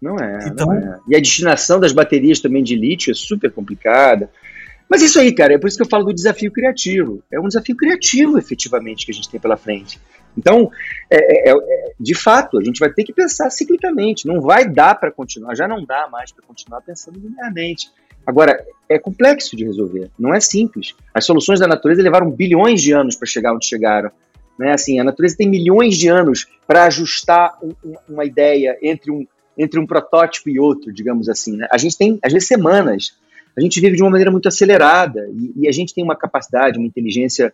[SPEAKER 2] Não é, então... não é. E a destinação das baterias também de lítio é super complicada. Mas isso aí, cara, é por isso que eu falo do desafio criativo. É um desafio criativo, efetivamente, que a gente tem pela frente. Então, é, é, é, de fato, a gente vai ter que pensar ciclicamente. Não vai dar para continuar, já não dá mais para continuar pensando linearmente. Agora, é complexo de resolver, não é simples. As soluções da natureza levaram bilhões de anos para chegar onde chegaram. Né? Assim, a natureza tem milhões de anos para ajustar um, uma ideia entre um, entre um protótipo e outro, digamos assim. Né? A gente tem, às vezes, semanas. A gente vive de uma maneira muito acelerada e, e a gente tem uma capacidade, uma inteligência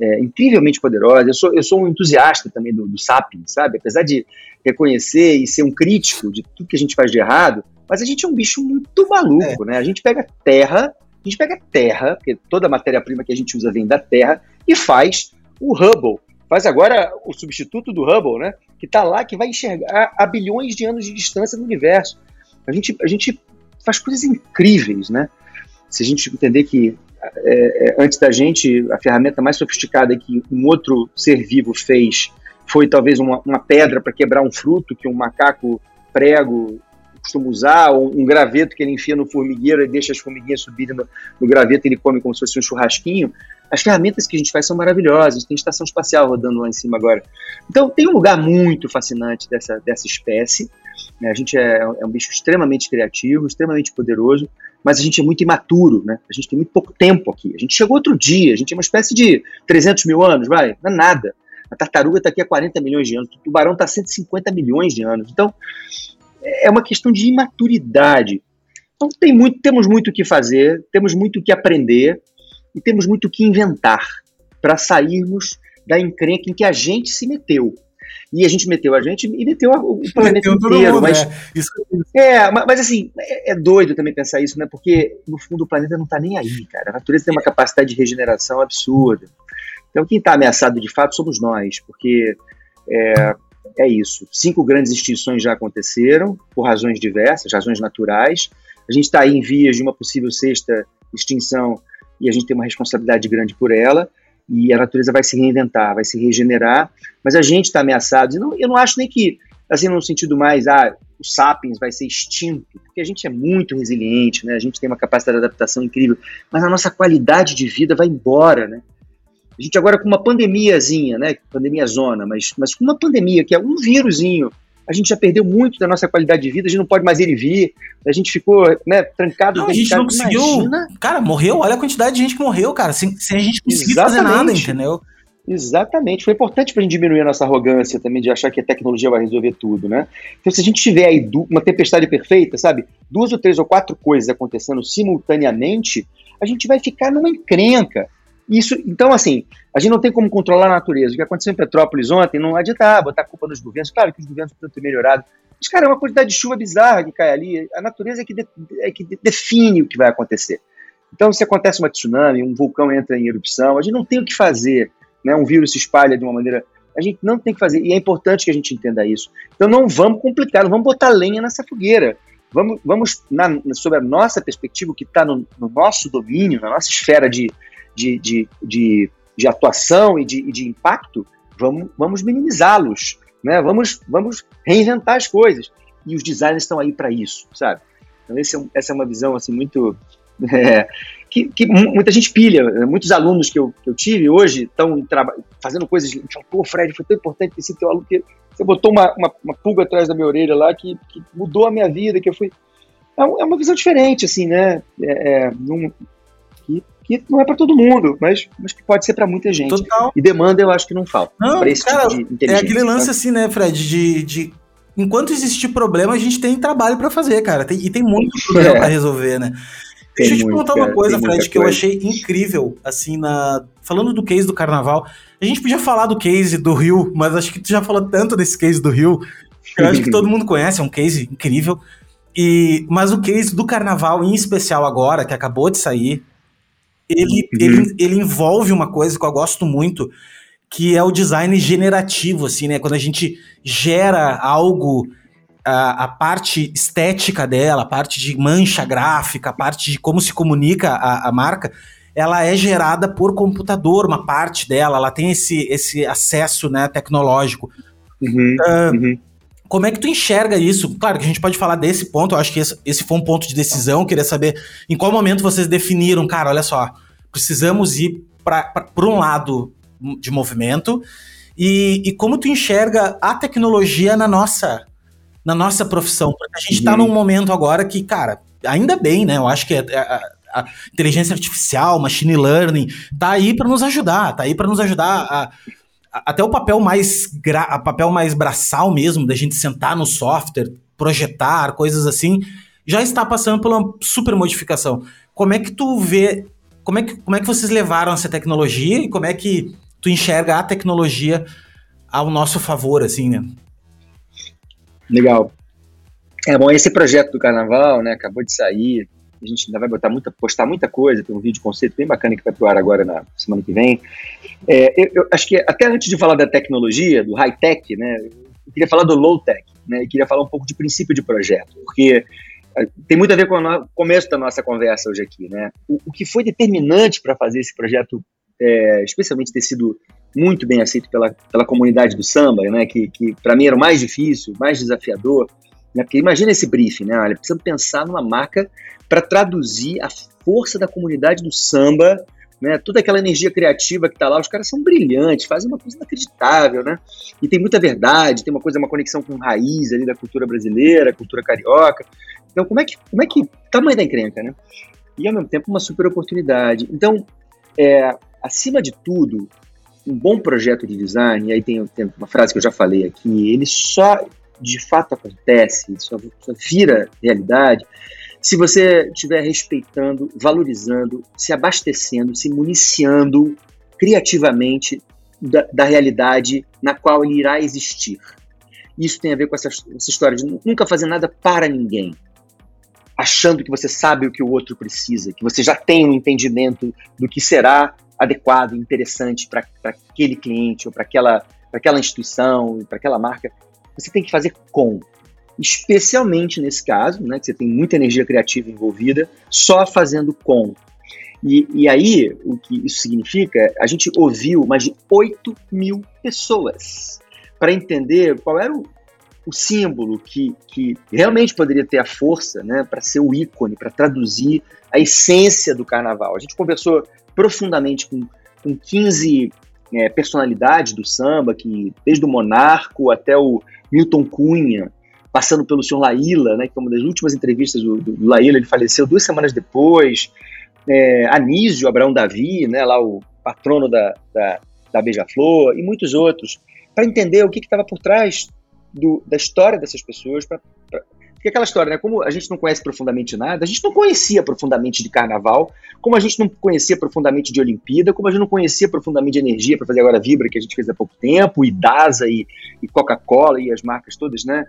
[SPEAKER 2] é, incrivelmente poderosa. Eu sou, eu sou um entusiasta também do, do sabe? Apesar de reconhecer e ser um crítico de tudo que a gente faz de errado, mas a gente é um bicho muito maluco, é. né? A gente pega terra, a gente pega terra, porque toda a matéria-prima que a gente usa vem da terra, e faz o Hubble. Faz agora o substituto do Hubble, né? Que está lá, que vai enxergar a bilhões de anos de distância no universo. A gente, a gente faz coisas incríveis, né? Se a gente entender que é, é, antes da gente, a ferramenta mais sofisticada que um outro ser vivo fez foi talvez uma, uma pedra para quebrar um fruto que um macaco prego costuma usar, ou um graveto que ele enfia no formigueiro e deixa as formiguinhas subirem no, no graveto e ele come como se fosse um churrasquinho. As ferramentas que a gente faz são maravilhosas, tem estação espacial rodando lá em cima agora. Então tem um lugar muito fascinante dessa, dessa espécie. Né? A gente é, é um bicho extremamente criativo, extremamente poderoso, mas a gente é muito imaturo, né? A gente tem muito pouco tempo aqui. A gente chegou outro dia, a gente é uma espécie de 300 mil anos, vai? Não é nada. A tartaruga está aqui há 40 milhões de anos, o tubarão está há 150 milhões de anos. Então, é uma questão de imaturidade. Então, tem muito, temos muito o que fazer, temos muito o que aprender e temos muito o que inventar para sairmos da encrenca em que a gente se meteu. E a gente meteu a gente e meteu o planeta meteu inteiro. Mundo, mas, é. Isso... é, mas, mas assim, é, é, doido também pensar isso, né? Porque no fundo o planeta não está nem aí, cara. A natureza tem uma capacidade de regeneração absurda. Então quem está ameaçado de fato somos nós, porque é, é isso. Cinco grandes extinções já aconteceram, por razões diversas, razões naturais. A gente está em vias de uma possível sexta extinção e a gente tem uma responsabilidade grande por ela. E a natureza vai se reinventar, vai se regenerar, mas a gente está ameaçado. E não, eu não acho nem que, assim, no sentido mais, ah, o sapiens vai ser extinto, porque a gente é muito resiliente, né? A gente tem uma capacidade de adaptação incrível, mas a nossa qualidade de vida vai embora, né? A gente agora com uma pandemiazinha, né? Pandemia zona, mas, mas com uma pandemia que é um vírusinho, a gente já perdeu muito da nossa qualidade de vida, a gente não pode mais ir e vir, a gente ficou né, trancado.
[SPEAKER 1] Não, a gente não conseguiu. Imagina. Cara, morreu, olha a quantidade de gente que morreu, cara, sem, sem a gente conseguir Exatamente. fazer nada, entendeu?
[SPEAKER 2] Exatamente. Foi importante para a gente diminuir a nossa arrogância também de achar que a tecnologia vai resolver tudo, né? Então, se a gente tiver aí uma tempestade perfeita, sabe? Duas ou três ou quatro coisas acontecendo simultaneamente, a gente vai ficar numa encrenca. Isso, então, assim, a gente não tem como controlar a natureza. O que aconteceu em Petrópolis ontem não adianta ah, botar a culpa nos governos. Claro que os governos precisam ter melhorado. Mas, cara, é uma quantidade de chuva bizarra que cai ali. A natureza é que, de, é que define o que vai acontecer. Então, se acontece uma tsunami, um vulcão entra em erupção, a gente não tem o que fazer. Né? Um vírus se espalha de uma maneira. A gente não tem que fazer. E é importante que a gente entenda isso. Então, não vamos complicar, não vamos botar lenha nessa fogueira. Vamos, vamos na, sobre a nossa perspectiva, o que está no, no nosso domínio, na nossa esfera de, de, de, de, de atuação e de, de impacto, vamos, vamos minimizá-los, né? vamos, vamos reinventar as coisas. E os designers estão aí para isso, sabe? Então, é um, essa é uma visão assim muito. *laughs* É, que, que, muita gente pilha, né? muitos alunos que eu, que eu tive hoje estão fazendo coisas. Pô, Fred, foi tão importante esse teu aluno que você botou uma, uma, uma, pulga atrás da minha orelha lá que, que mudou a minha vida, que eu fui. É, é uma visão diferente, assim, né? É, é, que, que não é para todo mundo, mas, mas que pode ser para muita gente. Total. E demanda eu acho que não falta.
[SPEAKER 1] Não, esse tipo cara, tipo é aquele lance sabe? assim, né, Fred, de, de enquanto existir problema, a gente tem trabalho para fazer, cara. Tem, e tem muito *laughs* problema é. para resolver, né? Deixa eu te perguntar uma coisa, Fred, que coisa. eu achei incrível, assim, na. Falando do case do carnaval. A gente podia falar do case do Rio, mas acho que tu já falou tanto desse case do Rio. Que eu acho que *laughs* todo mundo conhece, é um case incrível. E, mas o case do carnaval, em especial agora, que acabou de sair, ele, uhum. ele, ele envolve uma coisa que eu gosto muito, que é o design generativo, assim, né? Quando a gente gera algo, a, a parte estética dela, a parte de mancha gráfica, a parte de como se comunica a, a marca, ela é gerada por computador, uma parte dela, ela tem esse, esse acesso né, tecnológico. Uhum, uh, uhum. Como é que tu enxerga isso? Claro que a gente pode falar desse ponto, eu acho que esse, esse foi um ponto de decisão, queria saber em qual momento vocês definiram, cara, olha só, precisamos ir para um lado de movimento e, e, como tu enxerga a tecnologia na nossa na nossa profissão, porque a gente está uhum. num momento agora que, cara, ainda bem, né? Eu acho que a, a, a inteligência artificial, machine learning, tá aí para nos ajudar, tá aí para nos ajudar a, até o papel mais gra, papel mais braçal mesmo, da gente sentar no software, projetar, coisas assim, já está passando por uma super modificação. Como é que tu vê, como é que, como é que vocês levaram essa tecnologia e como é que tu enxerga a tecnologia ao nosso favor, assim, né?
[SPEAKER 2] Legal. É bom, esse projeto do carnaval, né, acabou de sair, a gente ainda vai botar muita, postar muita coisa, tem um vídeo conceito bem bacana que vai pro ar agora na semana que vem. É, eu, eu, acho que até antes de falar da tecnologia, do high-tech, né, eu queria falar do low-tech, né, e queria falar um pouco de princípio de projeto, porque é, tem muito a ver com o começo da nossa conversa hoje aqui, né? O, o que foi determinante para fazer esse projeto, é, especialmente ter sido muito bem aceito pela, pela comunidade do samba, né? Que, que para mim era o mais difícil, mais desafiador, né? Porque imagina esse briefing, né? Olha, precisamos pensar numa marca para traduzir a força da comunidade do samba, né? Toda aquela energia criativa que está lá, os caras são brilhantes, fazem uma coisa inacreditável, né? E tem muita verdade, tem uma coisa, uma conexão com raiz ali da cultura brasileira, cultura carioca. Então, como é que, como é que tamanho da encrenca, né? E ao mesmo tempo uma super oportunidade. Então, é, acima de tudo, um bom projeto de design, e aí tem, tem, uma frase que eu já falei aqui, ele só de fato acontece, só, só vira realidade se você estiver respeitando, valorizando, se abastecendo, se municiando criativamente da, da, realidade na qual ele irá existir. Isso tem a ver com essa, essa história de nunca fazer nada para ninguém, achando que você sabe o que o outro precisa, que você já tem um entendimento do que será adequado, interessante para aquele cliente ou para aquela, aquela instituição, para aquela marca. Você tem que fazer com especialmente nesse caso, né, que você tem muita energia criativa envolvida, só fazendo com. E, e aí, o que isso significa, a gente ouviu mais de 8 mil pessoas para entender qual era o, o símbolo que, que realmente poderia ter a força né, para ser o ícone, para traduzir a essência do carnaval. A gente conversou profundamente com, com 15 é, personalidades do samba, que desde o Monarco até o Milton Cunha, passando pelo senhor Laíla, né, que foi uma das últimas entrevistas do, do, Laíla, ele faleceu duas semanas depois, é, Anísio Abraão Davi, né, lá o patrono da, da, da Beija-Flor, e muitos outros, para entender o que estava por trás do, da história dessas pessoas, pra, porque aquela história, né? Como a gente não conhece profundamente nada, a gente não conhecia profundamente de carnaval, como a gente não conhecia profundamente de Olimpíada, como a gente não conhecia profundamente de energia para fazer agora Vibra, que a gente fez há pouco tempo, e DASA, e, e Coca-Cola, e as marcas todas, né?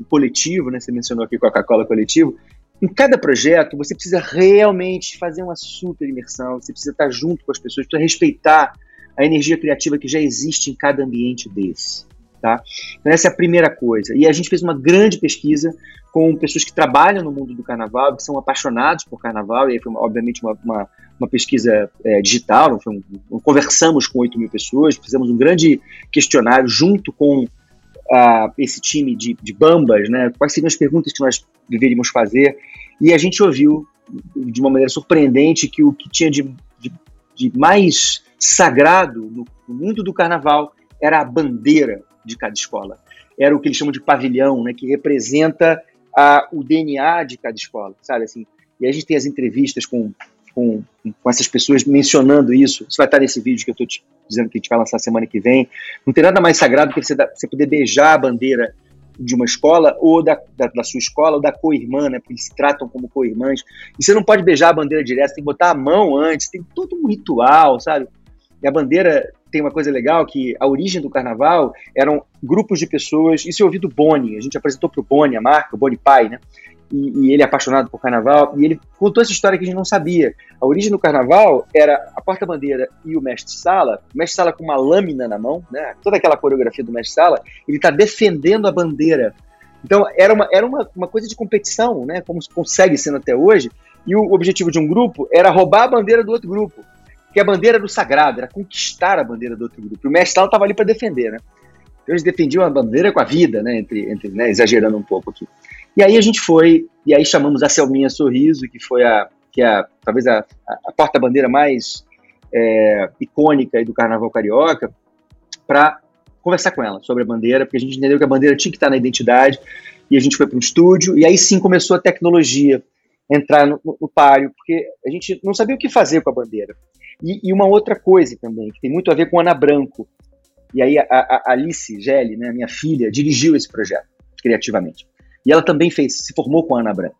[SPEAKER 2] o coletivo, né? Você mencionou aqui Coca-Cola coletivo. Em cada projeto, você precisa realmente fazer uma super imersão, você precisa estar junto com as pessoas, precisa respeitar a energia criativa que já existe em cada ambiente desse. Tá? Então, essa é a primeira coisa. E a gente fez uma grande pesquisa com pessoas que trabalham no mundo do carnaval, que são apaixonados por carnaval, e aí foi, obviamente, uma, uma, uma pesquisa é, digital. Um, conversamos com 8 mil pessoas, fizemos um grande questionário junto com uh, esse time de, de bambas, né? Quais seriam as perguntas que nós deveríamos fazer? E a gente ouviu de uma maneira surpreendente que o que tinha de, de, de mais sagrado no, no, mundo do carnaval era a bandeira de cada escola. Era o que eles chamam de pavilhão, né? Que representa a, o DNA de cada escola, sabe assim? E a gente tem as entrevistas com com, com essas pessoas mencionando isso. Isso vai estar nesse vídeo que eu estou dizendo que a gente vai lançar semana que vem. Não tem nada mais sagrado que você, você poder beijar a bandeira de uma escola ou da, da, da sua escola ou da co-irmã, né? Porque eles se tratam como co-irmãs. E você não pode beijar a bandeira direto, você tem que botar a mão antes, tem todo um ritual, sabe? E a bandeira tem uma coisa legal que a origem do carnaval eram grupos de pessoas. Isso eu ouvi do Boni, a gente apresentou para o Boni a marca, o Boni Pai, né? e, e, ele é apaixonado por carnaval, e ele contou essa história que a gente não sabia. A origem do carnaval era a porta-bandeira e o mestre-sala, o mestre-sala com uma lâmina na mão, né? toda aquela coreografia do mestre-sala, ele está defendendo a bandeira. Então, era, uma, era uma, uma coisa de competição, né? como se consegue sendo até hoje, e o objetivo de um grupo era roubar a bandeira do outro grupo, que a bandeira do sagrado, era conquistar a bandeira do outro grupo. O mestre-sala estava ali para defender, né? Então, eles defendiam a bandeira com a vida, né? Entre, entre, né? exagerando um pouco aqui. E aí a gente foi, e aí chamamos a Selminha Sorriso, que foi a, que é a, talvez a, a porta-bandeira mais é, icônica do Carnaval Carioca, para conversar com ela sobre a bandeira, porque a gente entendeu que a bandeira tinha que estar na identidade, e a gente foi para um estúdio, e aí sim começou a tecnologia entrar no, no, páreo, porque a gente não sabia o que fazer com a bandeira. E, e, uma outra coisa também, que tem muito a ver com Ana Branco. E aí a, a Alice Gelli, né, minha filha, dirigiu esse projeto criativamente. E ela também fez, se formou com a Ana Branca.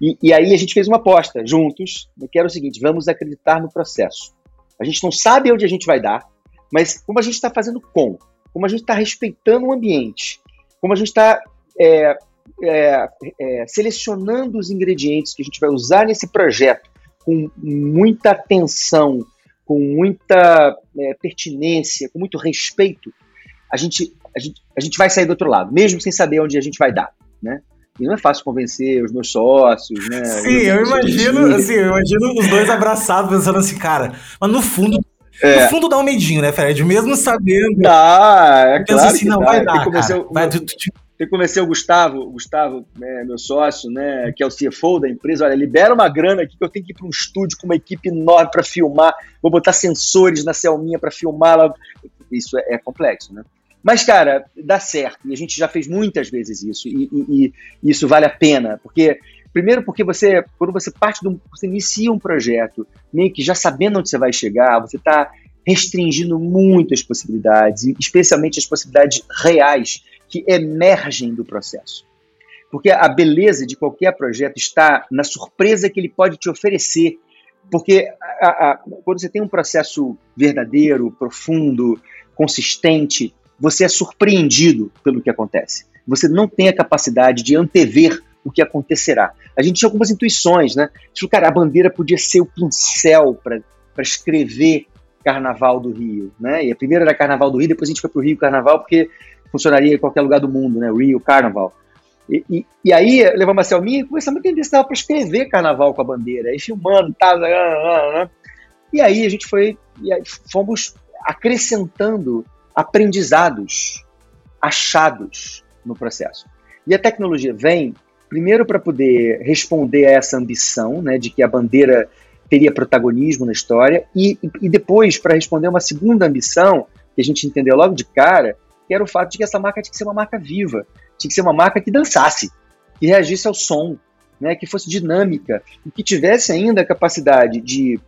[SPEAKER 2] E, e aí a gente fez uma aposta juntos, que era o seguinte: vamos acreditar no processo. A gente não sabe onde a gente vai dar, mas como a gente está fazendo com, como a gente está respeitando o ambiente, como a gente está é, é, é, selecionando os ingredientes que a gente vai usar nesse projeto com muita atenção, com muita é, pertinência, com muito respeito, a gente, a, gente, a gente vai sair do outro lado, mesmo sem saber onde a gente vai dar, né? E não é fácil convencer os meus sócios, né?
[SPEAKER 1] Sim, eu imagino, assim, eu imagino os dois abraçados pensando assim, cara, mas no fundo é. No fundo dá um medinho, né, Fred? Mesmo sabendo.
[SPEAKER 2] Dá, é claro assim, não, dá. vai dar, cara. Vai, tu, tu, eu comecei o Gustavo, Gustavo, né, meu sócio, né, que é o CFO da empresa, olha, libera uma grana aqui que eu tenho que ir para um estúdio com uma equipe enorme para filmar, vou botar sensores na Selminha para filmar. Isso é, é, complexo, né? Mas, cara, dá certo, e a gente já fez muitas vezes isso, e, e, e isso vale a pena, porque Primeiro porque você, quando você parte de um, você inicia um projeto, meio que já sabendo onde você vai chegar, você está restringindo muitas possibilidades, especialmente as possibilidades reais que emergem do processo. Porque a beleza de qualquer projeto está na surpresa que ele pode te oferecer. Porque a, a, quando você tem um processo verdadeiro, profundo, consistente, você é surpreendido pelo que acontece. Você não tem a capacidade de antever o que acontecerá. A gente tinha algumas intuições, né? Tipo, cara, a bandeira podia ser o pincel para escrever Carnaval do Rio, né? E a primeira era Carnaval do Rio, depois a gente foi para o Rio Carnaval, porque funcionaria em qualquer lugar do mundo, né? Rio Carnaval. E, e, e aí levamos a Selminha e começamos a entender se dava para escrever carnaval com a bandeira, aí filmando, tá, né, né, né. e aí a gente foi, aí fomos acrescentando aprendizados, achados no processo. E a tecnologia vem, primeiro, para poder responder a essa ambição, né, de que a bandeira teria protagonismo na história, e, e depois para responder uma segunda ambição, que a gente entendeu logo de cara, que era o fato de que essa marca tinha que ser uma marca viva, tinha que ser uma marca que dançasse, que reagisse ao som, né, que fosse dinâmica e que tivesse ainda a capacidade de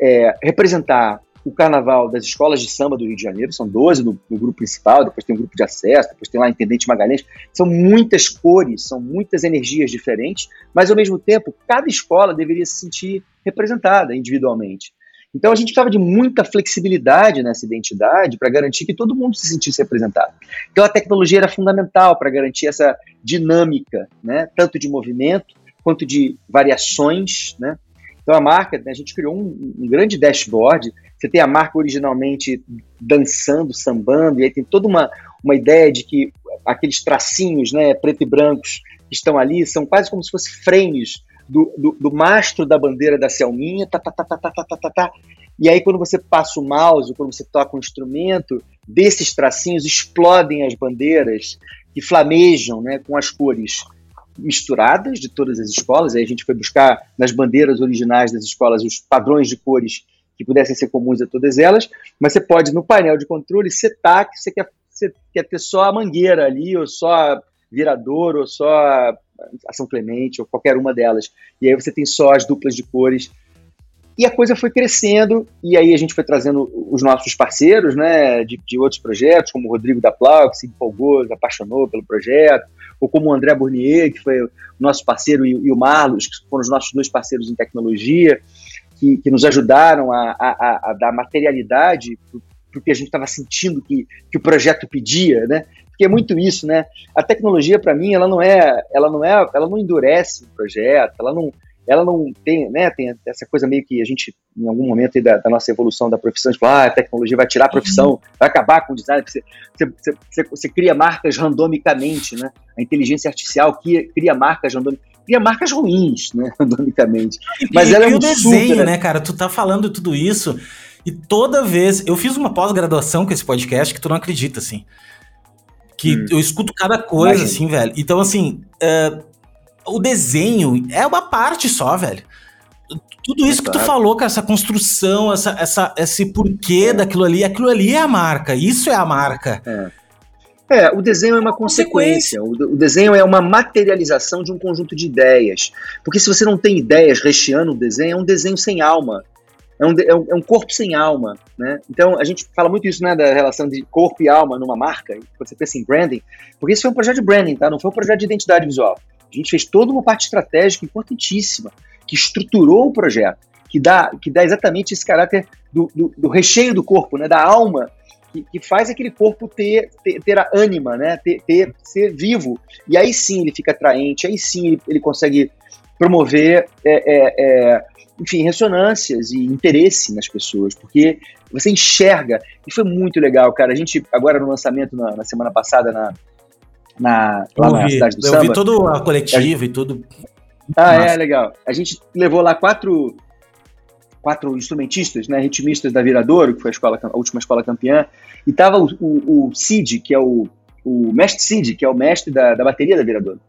[SPEAKER 2] é, representar o carnaval das escolas de samba do Rio de Janeiro, são 12 no, no, grupo principal, depois tem um grupo de acesso, depois tem lá Intendente Magalhães, são muitas cores, são muitas energias diferentes, mas ao mesmo tempo, cada escola deveria se sentir representada individualmente. Então a gente precisava de muita flexibilidade nessa identidade para garantir que todo mundo se sentisse representado. Então a tecnologia era fundamental para garantir essa dinâmica, né, tanto de movimento quanto de variações, né? Então a marca, né, a gente criou um, um, grande dashboard. Você tem a marca originalmente dançando, sambando, e aí tem toda uma, uma ideia de que aqueles tracinhos, né, preto e brancos que estão ali são quase como se fossem frames do, do, do mastro da bandeira da Selminha, tá, tá, tá, tá, tá, tá, tá, tá, tá. E aí, quando você passa o mouse, quando você toca um instrumento, desses tracinhos explodem as bandeiras que flamejam né, com as cores misturadas de todas as escolas. Aí a gente foi buscar nas bandeiras originais das escolas os padrões de cores que pudessem ser comuns a todas elas, mas você pode, no painel de controle, setar que você quer, você quer ter só a mangueira ali, ou só virador, ou só Ação Clemente ou qualquer uma delas. E aí você tem só as duplas de cores. E a coisa foi crescendo, e aí a gente foi trazendo os nossos parceiros, né, de, de outros projetos, como o Rodrigo da Plau, que se empolgou, se apaixonou pelo projeto, ou como o André Bournier, que foi o nosso parceiro, e, e o Marlos, que foram os nossos dois parceiros em tecnologia, que, que nos ajudaram a, a, a dar materialidade para o que a gente estava sentindo que, que o projeto pedia, né? Porque é muito isso, né? A tecnologia para mim, ela não é, ela não é, ela não endurece o projeto, ela não, ela não tem, né? Tem essa coisa meio que a gente, em algum momento da, da, nossa evolução da profissão, a gente fala, ah, a tecnologia vai tirar a profissão, uhum. vai acabar com o design, você, você, você, você, cria marcas randomicamente, né? A inteligência artificial cria, cria marcas randomicamente cria marcas ruins, né, *laughs* randomicamente. Mas e, ela é um desenho, super,
[SPEAKER 1] né? né, cara? Tu tá falando tudo isso e toda vez eu fiz uma pós-graduação com esse podcast que tu não acredita, assim que hum. eu escuto cada coisa, Imagina. assim, velho. Então, assim, uh, o desenho é uma parte só, velho. Tudo isso que tu falou, cara, essa construção, essa, essa, esse porquê é. daquilo ali, aquilo ali é a marca, isso é a marca.
[SPEAKER 2] É. É, o desenho é uma consequência. O, o, desenho é uma materialização de um conjunto de ideias. Porque se você não tem ideias recheando o desenho, é um desenho sem alma. É um, é um, é um, corpo sem alma, né? Então, a gente fala muito isso, né, da relação de corpo e alma numa marca, quando você pensa em branding, porque isso foi um projeto de branding, tá? Não foi um projeto de identidade visual. A gente fez toda uma parte estratégica importantíssima, que estruturou o projeto, que dá, que dá exatamente esse caráter do, do, do recheio do corpo, né, da alma, que, que, faz aquele corpo ter, ter, ter a ânima, né, ter, ter, ser vivo. E aí sim ele fica atraente, aí sim ele, ele consegue promover é, é, é, enfim, ressonâncias e interesse nas pessoas, porque você enxerga, e foi muito legal, cara. A gente, agora no lançamento, na, na semana passada, na, na, lá
[SPEAKER 1] na cidade do eu samba. Eu vi toda a coletiva e tudo.
[SPEAKER 2] Ah, é, Nossa. é, legal. A gente levou lá quatro, quatro instrumentistas, né, ritmistas da Viradouro, que foi a, escola, a última escola campeã, e tava o, o, o Cid, que é o, o mestre Cid, que é o mestre da, da bateria da Viradouro.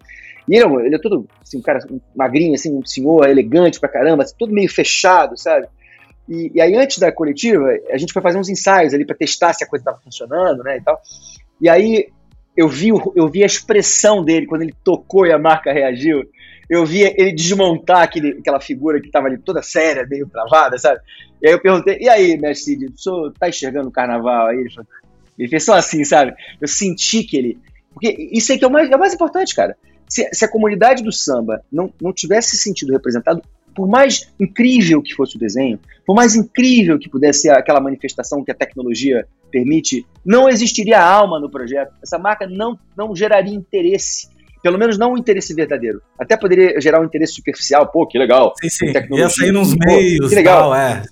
[SPEAKER 2] E ele, é ele é todo, assim, um cara magrinho, assim, um senhor elegante pra caramba, assim, todo meio fechado, sabe? E, e, aí, antes da coletiva, a gente foi fazer uns ensaios ali para testar se a coisa estava funcionando, né, e tal. E aí, eu vi, eu vi a expressão dele quando ele tocou e a marca reagiu. Eu vi ele desmontar aquele, aquela figura que estava ali toda séria, meio travada, sabe? E aí eu perguntei, e aí, mestre Cid, o senhor tá enxergando o carnaval aí? Ele, falou, ele fez só assim, sabe? Eu senti que ele... Porque isso aí que é o mais, é o mais importante, cara se, se a comunidade do samba não, não tivesse se sentido representado, por mais incrível que fosse o desenho, por mais incrível que pudesse ser aquela manifestação que a tecnologia permite, não existiria alma no projeto. Essa marca não, não geraria interesse. Pelo menos não um interesse verdadeiro. Até poderia gerar um interesse superficial. Pô, que legal.
[SPEAKER 1] Sim, sim. Ia sair nos Pô, meios.
[SPEAKER 2] Que legal. Tal, é.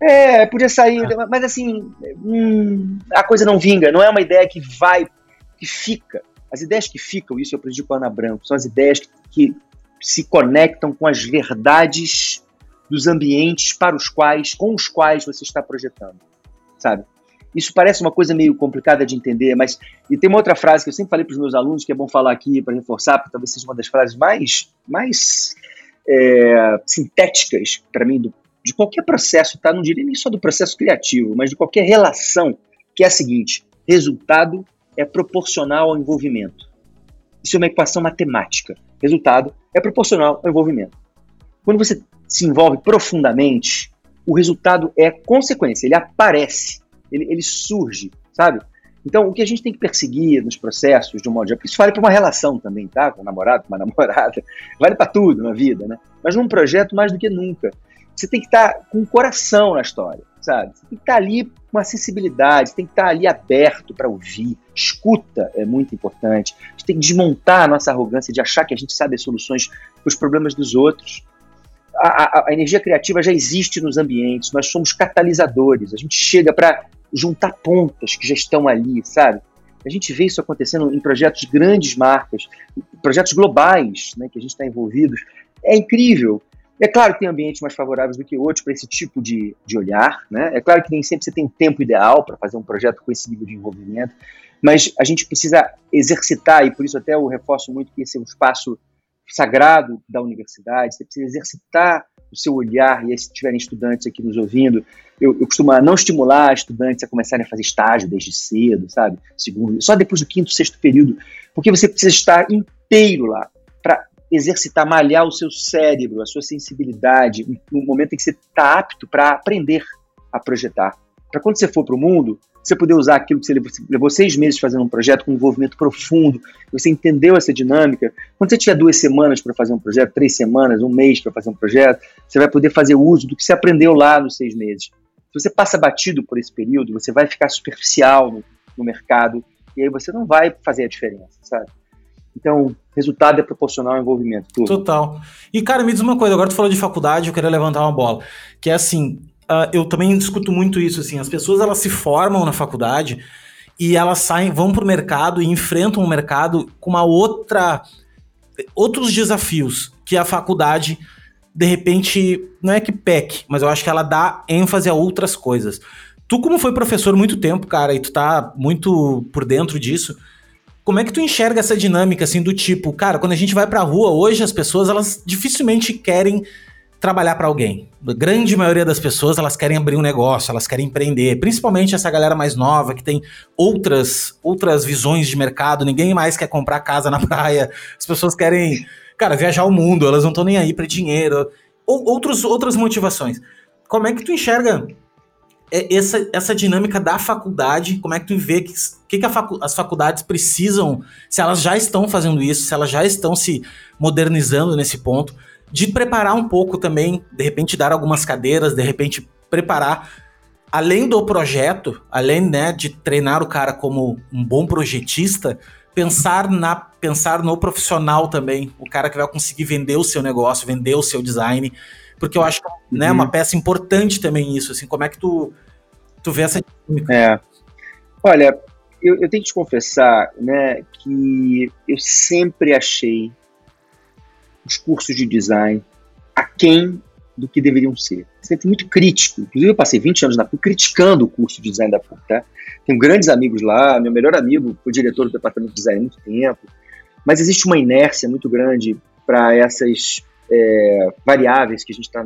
[SPEAKER 2] É, podia sair. Ah. Mas assim, hum, a coisa não vinga. Não é uma ideia que vai, que fica. As ideias que ficam, isso eu aprendi com a Ana Branco, são as ideias que, se conectam com as verdades dos ambientes para os quais, com os quais você está projetando, sabe? Isso parece uma coisa meio complicada de entender, mas e tem uma outra frase que eu sempre falei para os meus alunos que é bom falar aqui para reforçar, porque talvez seja uma das frases mais, mais é, sintéticas para mim do, de qualquer processo, tá? Não diria nem só do processo criativo, mas de qualquer relação, que é a seguinte: resultado é proporcional ao envolvimento. Isso é uma equação matemática. Resultado é proporcional ao envolvimento. Quando você se envolve profundamente, o resultado é consequência, ele aparece, ele, ele surge, sabe? Então, o que a gente tem que perseguir nos processos, de um modo geral, isso vale para uma relação também, tá? Com um namorado, com uma *laughs* namorada, vale para tudo na vida, né? Mas num projeto, mais do que nunca. Você tem que estar tá com o coração na história sabe? Você tem que estar ali com uma sensibilidade, tem que estar ali aberto para ouvir. Escuta é muito importante. A gente tem que desmontar a nossa arrogância de achar que a gente sabe as soluções para os problemas dos outros. A, a, a, energia criativa já existe nos ambientes, nós somos catalisadores, a gente chega para juntar pontas que já estão ali, sabe? A gente vê isso acontecendo em projetos de grandes marcas, projetos globais né, que a gente está envolvido. É incrível. É claro que tem ambientes mais favoráveis do que outros para esse tipo de, de olhar, né? É claro que nem sempre você tem tempo ideal para fazer um projeto com esse nível de envolvimento, mas a gente precisa exercitar, e por isso até eu reforço muito que esse é um espaço sagrado da universidade, você precisa exercitar o seu olhar, e aí, se tiverem estudantes aqui nos ouvindo, eu, eu costumo não estimular estudantes a começarem a fazer estágio desde cedo, sabe? Segundo, só depois do quinto, sexto período, porque você precisa estar inteiro lá para exercitar, malhar o seu cérebro, a sua sensibilidade, no momento em que você está apto para aprender a projetar. Para quando você for para o mundo, você poder usar aquilo que você levou, seis meses fazendo um projeto com um envolvimento profundo, você entendeu essa dinâmica. Quando você tiver duas semanas para fazer um projeto, três semanas, um mês para fazer um projeto, você vai poder fazer uso do que você aprendeu lá nos seis meses. Se você passa batido por esse período, você vai ficar superficial no, no mercado e aí você não vai fazer a diferença, sabe? Então, resultado é proporcional ao envolvimento. Tudo.
[SPEAKER 1] Total. E, cara, me diz uma coisa, agora tu falou de faculdade, eu queria levantar uma bola. Que é assim, uh, eu também escuto muito isso, assim, as pessoas elas se formam na faculdade e elas saem, vão pro mercado e enfrentam o mercado com uma outra. outros desafios que a faculdade, de repente, não é que peque, mas eu acho que ela dá ênfase a outras coisas. Tu, como foi professor muito tempo, cara, e tu tá muito por dentro disso, como é que tu enxerga essa dinâmica assim do tipo, cara, quando a gente vai pra rua hoje, as pessoas elas dificilmente querem trabalhar para alguém. A grande maioria das pessoas, elas querem abrir um negócio, elas querem empreender, principalmente essa galera mais nova que tem outras outras visões de mercado, ninguém mais quer comprar casa na *laughs* praia. As pessoas querem, cara, viajar o mundo, elas não estão nem aí para dinheiro, ou outros outras motivações. como é que tu enxerga essa, essa dinâmica da faculdade? Como é que tu vê que, que, que facu as faculdades precisam, se elas já estão fazendo isso, se elas já estão se modernizando nesse ponto, de preparar um pouco também, de repente dar algumas cadeiras, de repente preparar além do projeto, além né, de treinar o cara como um bom projetista, pensar na pensar no profissional também, o cara que vai conseguir vender o seu negócio, vender o seu design, porque eu acho que né, uhum. uma peça importante também isso, assim, como é que tu tu vê essa
[SPEAKER 2] dinâmica? É. Olha, eu, eu tenho que te confessar, né, que eu sempre achei os cursos de design aquém do que deveriam ser. Sempre muito crítico. Inclusive, eu passei 20 anos na PUC criticando o curso de design da PUC, tá? Tenho grandes amigos lá, meu melhor amigo foi diretor do departamento de design há muito tempo, mas existe uma inércia muito grande para essas é, variáveis que a gente está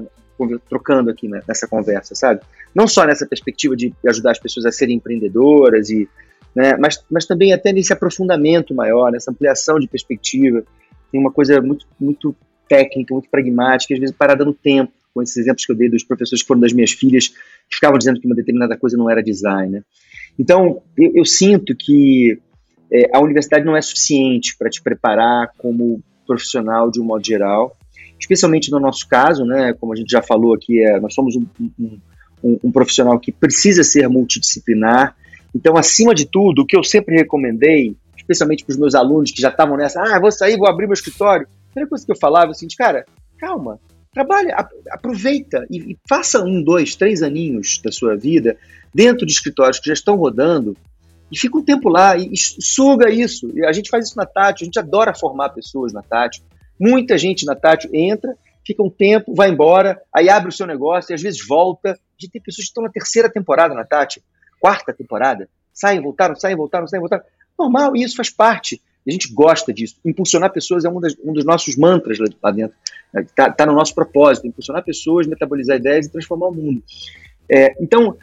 [SPEAKER 2] trocando aqui né, nessa conversa, sabe? Não só nessa perspectiva de ajudar as pessoas a serem empreendedoras, e, né, mas, mas também até nesse aprofundamento maior, nessa ampliação de perspectiva. Tem uma coisa muito, muito técnica, muito pragmática, às vezes parada no tempo, com esses exemplos que eu dei dos professores que foram das minhas filhas, que ficavam dizendo que uma determinada coisa não era design. Né? Então, eu, eu, sinto que é, a universidade não é suficiente para te preparar como profissional de um modo geral, especialmente no nosso caso, né, como a gente já falou aqui, é, nós somos um, um, um, um profissional que precisa ser multidisciplinar. Então, acima de tudo, o que eu sempre recomendei, especialmente para os meus alunos que já estavam nessa, ah, vou sair, vou abrir meu escritório, primeira coisa que eu falava é o seguinte, cara, calma, trabalha, aproveita e, e, faça um, dois, três aninhos da sua vida dentro de escritórios que já estão rodando e fica um tempo lá e, e suga isso. E a gente faz isso na Tátil, a gente adora formar pessoas na Tátil. Muita gente na Tátil entra, fica um tempo, vai embora, aí abre o seu negócio e às vezes volta. A gente tem pessoas que estão na terceira temporada na Tátil, quarta temporada, saem, voltaram, saem, voltaram, saem, voltaram. Normal, e isso faz parte. A gente gosta disso. Impulsionar pessoas é um, das, um dos nossos mantras lá dentro. Está tá no nosso propósito, impulsionar pessoas, metabolizar ideias e transformar o mundo. É, então,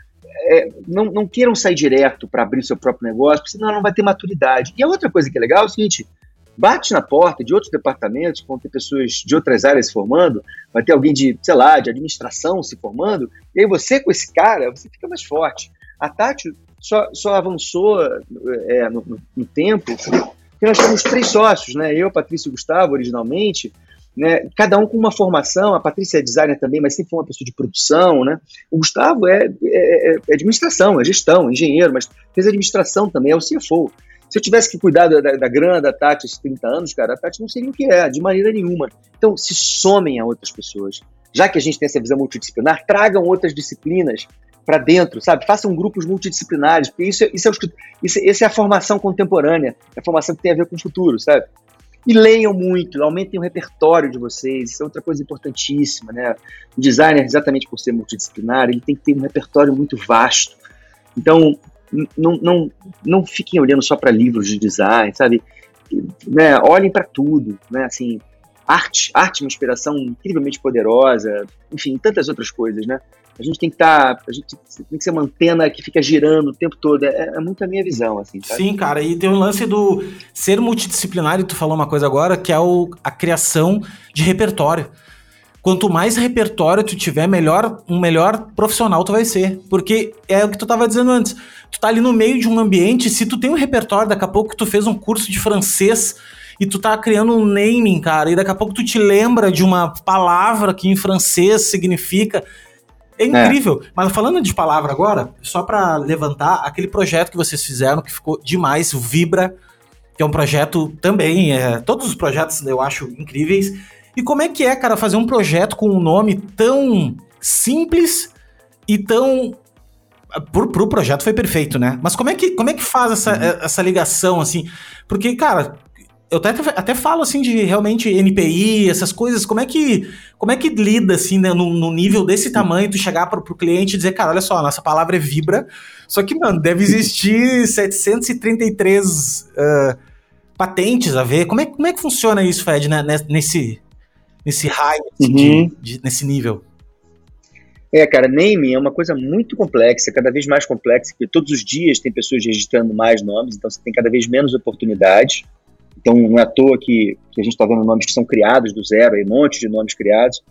[SPEAKER 2] é, não, não, queiram sair direto para abrir seu próprio negócio, porque senão não vai ter maturidade. E a outra coisa que é legal é o seguinte: bate na porta de outros departamentos, vão ter pessoas de outras áreas se formando, vai ter alguém de, sei lá, de administração se formando, e aí você com esse cara, você fica mais forte. A Tati só, só avançou é, no, no, no tempo porque nós temos três sócios, né? Eu, Patrícia e Gustavo, originalmente, né? Cada um com uma formação. A Patrícia é designer também, mas sempre foi uma pessoa de produção, né? O Gustavo é, é, é administração, é gestão, engenheiro, mas fez administração também, é o CFO. Se eu tivesse que cuidar da, da, grana da Tati esses 30 anos, cara, a Tati não seria o que é, de maneira nenhuma. Então, se somem a outras pessoas. Já que a gente tem essa visão multidisciplinar, tragam outras disciplinas para dentro, sabe? Façam grupos multidisciplinares, porque isso, é, isso, é, isso, isso é a formação contemporânea, é a formação que tem a ver com o futuro, sabe? E leiam muito, aumentem o repertório de vocês, isso é outra coisa importantíssima, né? O designer, exatamente por ser multidisciplinar, ele tem que ter um repertório muito vasto. Então, não, não, não fiquem olhando só para livros de design, sabe? Né? Olhem para tudo, né? Assim, arte, arte é uma inspiração incrivelmente poderosa, enfim, tantas outras coisas, né? A gente tem que estar, tá, a gente tem que ser uma antena que fica girando o tempo todo. É, é muito a minha visão, assim.
[SPEAKER 1] Sim, cara. E tem um lance do ser multidisciplinar. E tu falou uma coisa agora que é o, a criação de repertório. Quanto mais repertório tu tiver, melhor um melhor profissional tu vai ser. Porque é o que tu tava dizendo antes. Tu tá ali no meio de um ambiente, se tu tem um repertório, daqui a pouco tu fez um curso de francês e tu tá criando um naming, cara, e daqui a pouco tu te lembra de uma palavra que em francês significa é, é incrível. É. Mas falando de palavra agora, só para levantar aquele projeto que vocês fizeram que ficou demais, o Vibra, que é um projeto também, é, todos os projetos eu acho incríveis. E como é que é, cara, fazer um projeto com um nome tão simples e tão pro, pro projeto foi perfeito, né? Mas como é que, como é que faz essa, uhum. essa ligação, assim? Porque, cara, eu até, até falo assim de realmente NPI, essas coisas, como é que como é que lida assim, né, no, no nível desse tamanho, tu chegar para o cliente e dizer, cara, olha só, nossa palavra é vibra, só que, mano, deve *laughs* existir 733 uh, patentes a ver. Como é, como é que funciona isso, Fred, né, nesse, nesse raio, assim, uhum. de, de, nesse nível?
[SPEAKER 2] É, cara, naming é uma coisa muito complexa, cada vez mais complexa, porque todos os dias tem pessoas registrando mais nomes, então você tem cada vez menos oportunidades Então, não é à toa que, que a gente está vendo nomes que são criados do zero, aí, um monte de nomes criados,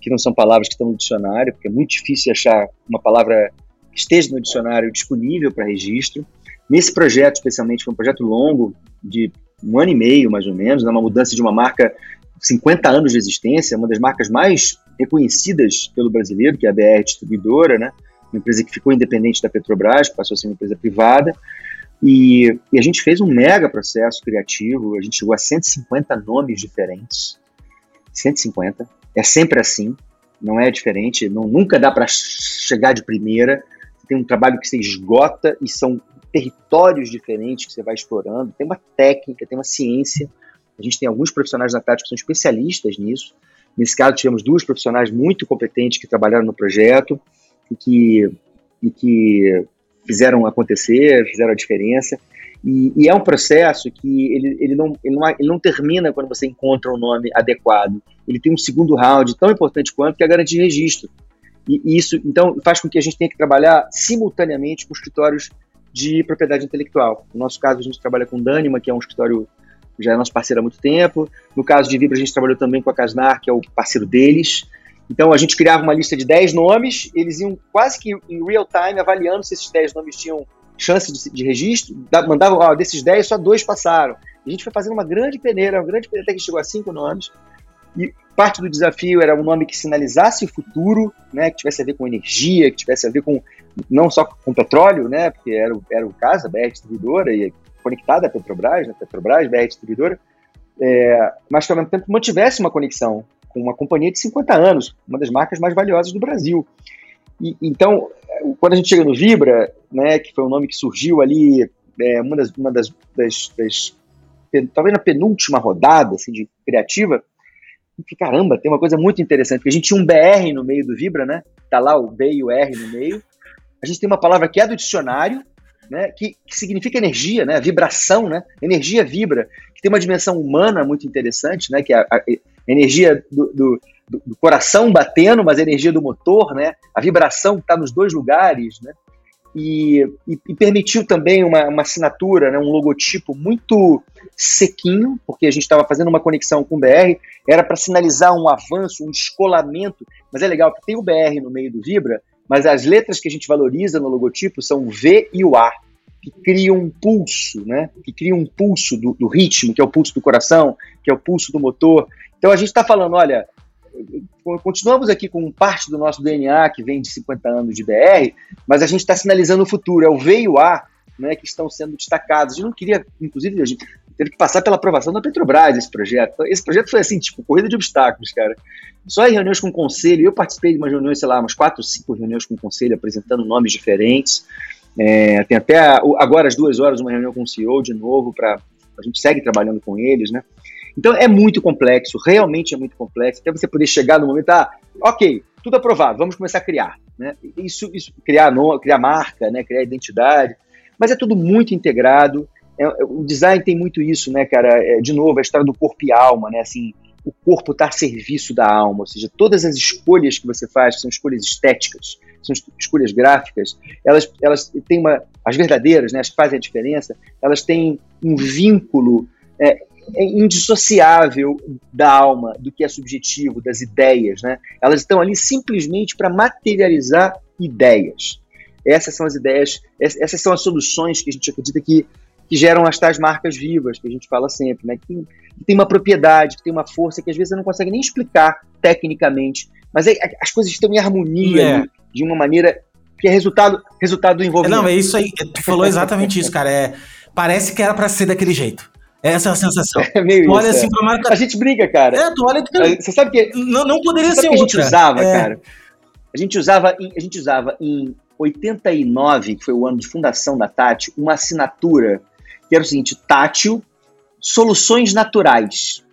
[SPEAKER 2] que não são palavras que estão no dicionário, porque é muito difícil achar uma palavra que esteja no dicionário disponível para registro. Nesse projeto, especialmente, foi um projeto longo, de um ano e meio, mais ou menos, né, uma mudança de uma marca 50 anos de existência, uma das marcas mais reconhecidas pelo brasileiro, que é a BR Distribuidora, né? uma empresa que ficou independente da Petrobras, passou a ser uma empresa privada, e, e, a gente fez um mega processo criativo, a gente chegou a 150 nomes diferentes, 150, é sempre assim, não é diferente, não, nunca dá para chegar de primeira, tem um trabalho que você esgota e são territórios diferentes que você vai explorando, tem uma técnica, tem uma ciência, a gente tem alguns profissionais da tática que são especialistas nisso. Nesse caso, tivemos duas profissionais muito competentes que trabalharam no projeto e que, e que fizeram acontecer, fizeram a diferença. E, e, é um processo que ele, ele, não, ele, não, ele não termina quando você encontra um nome adequado. Ele tem um segundo round tão importante quanto que é a garantia de registro. E, e isso, então, faz com que a gente tenha que trabalhar simultaneamente com escritórios de propriedade intelectual. No nosso caso, a gente trabalha com Dânima, que é um escritório já é nosso parceiro há muito tempo. No caso de Vibra, a gente trabalhou também com a Casnar, que é o parceiro deles. Então a gente criava uma lista de 10 nomes, eles iam quase que em real time avaliando se esses 10 nomes tinham chance de, de registro, mandavam, ó, desses 10 só dois passaram. a gente foi fazendo uma grande peneira, uma grande peneira até que chegou a cinco nomes. E parte do desafio era um nome que sinalizasse o futuro, né, que tivesse a ver com energia, que tivesse a ver com não só com petróleo, né, porque era, era o caso, a BR Distribuidora, e conectada à Petrobras, né, Petrobras, BR Distribuidora, é, mas que ao mesmo tempo mantivesse uma conexão com uma companhia de 50 anos, uma das marcas mais valiosas do Brasil. E, então, quando a gente chega no Vibra, né, que foi um nome que surgiu ali, é, uma das, uma das, das, das talvez na penúltima rodada assim, de criativa, que caramba, tem uma coisa muito interessante, porque a gente tinha um BR no meio do Vibra, né? Tá lá o B e o R no meio. A gente tem uma palavra que é do dicionário, né, que, que, significa energia, né, vibração, né, energia vibra, que tem uma dimensão humana muito interessante, né, que é a, a energia do, do, do, coração batendo, mas a energia do motor, né, a vibração está nos dois lugares, né, e, e, e permitiu também uma, uma assinatura, né, um logotipo muito sequinho, porque a gente estava fazendo uma conexão com o BR, era para sinalizar um avanço, um descolamento, mas é legal que tem o BR no meio do Vibra, mas as letras que a gente valoriza no logotipo são o V e o A, que criam um pulso, né? Que criam um pulso do, do ritmo, que é o pulso do coração, que é o pulso do motor. Então a gente está falando, olha, continuamos aqui com parte do nosso DNA que vem de 50 anos de BR, mas a gente está sinalizando o futuro, é o V e o A né, que estão sendo destacados. A gente não queria, inclusive, a gente teve que passar pela aprovação da Petrobras esse projeto. Esse projeto foi assim, tipo, corrida de obstáculos, cara. Só em reuniões com o conselho, eu participei de umas reuniões, sei lá, umas quatro, cinco reuniões com o conselho, apresentando nomes diferentes. É, tem até agora às duas horas uma reunião com o CEO de novo, para a gente segue trabalhando com eles, né? Então é muito complexo, realmente é muito complexo, até você poder chegar no momento, ah, ok, tudo aprovado, vamos começar a criar, né? Isso, isso criar, no, criar marca, né? Criar identidade, mas é tudo muito integrado. É, o design tem muito isso, né, cara? É, de novo, a história do corpo e alma, né? Assim, o corpo está a serviço da alma, ou seja, todas as escolhas que você faz, que são escolhas estéticas, são escolhas gráficas, elas, elas têm uma, as verdadeiras, né, as que fazem a diferença, elas têm um vínculo é, é indissociável da alma, do que é subjetivo, das ideias, né? Elas estão ali simplesmente para materializar ideias. Essas são as ideias, essas são as soluções que a gente acredita que, que geram as tais marcas vivas, que a gente fala sempre, né? Que, que tem uma propriedade, que tem uma força que às vezes você não consegue nem explicar tecnicamente, mas aí, as coisas estão em harmonia é. de uma maneira que é resultado, resultado do envolvimento.
[SPEAKER 1] Não, é isso aí, tu falou exatamente isso, cara. É, parece que era para ser daquele jeito. Essa é a sensação. *laughs*
[SPEAKER 2] É meio olha isso, assim é. marca. A gente briga, cara.
[SPEAKER 1] É, tu olha.
[SPEAKER 2] Você sabe que.
[SPEAKER 1] Não, não poderia ser outra.
[SPEAKER 2] a gente usava, é. cara. A gente usava, em, a gente usava em 89, que foi o ano de fundação da Tati, uma assinatura que era o seguinte: tátil, soluções naturais.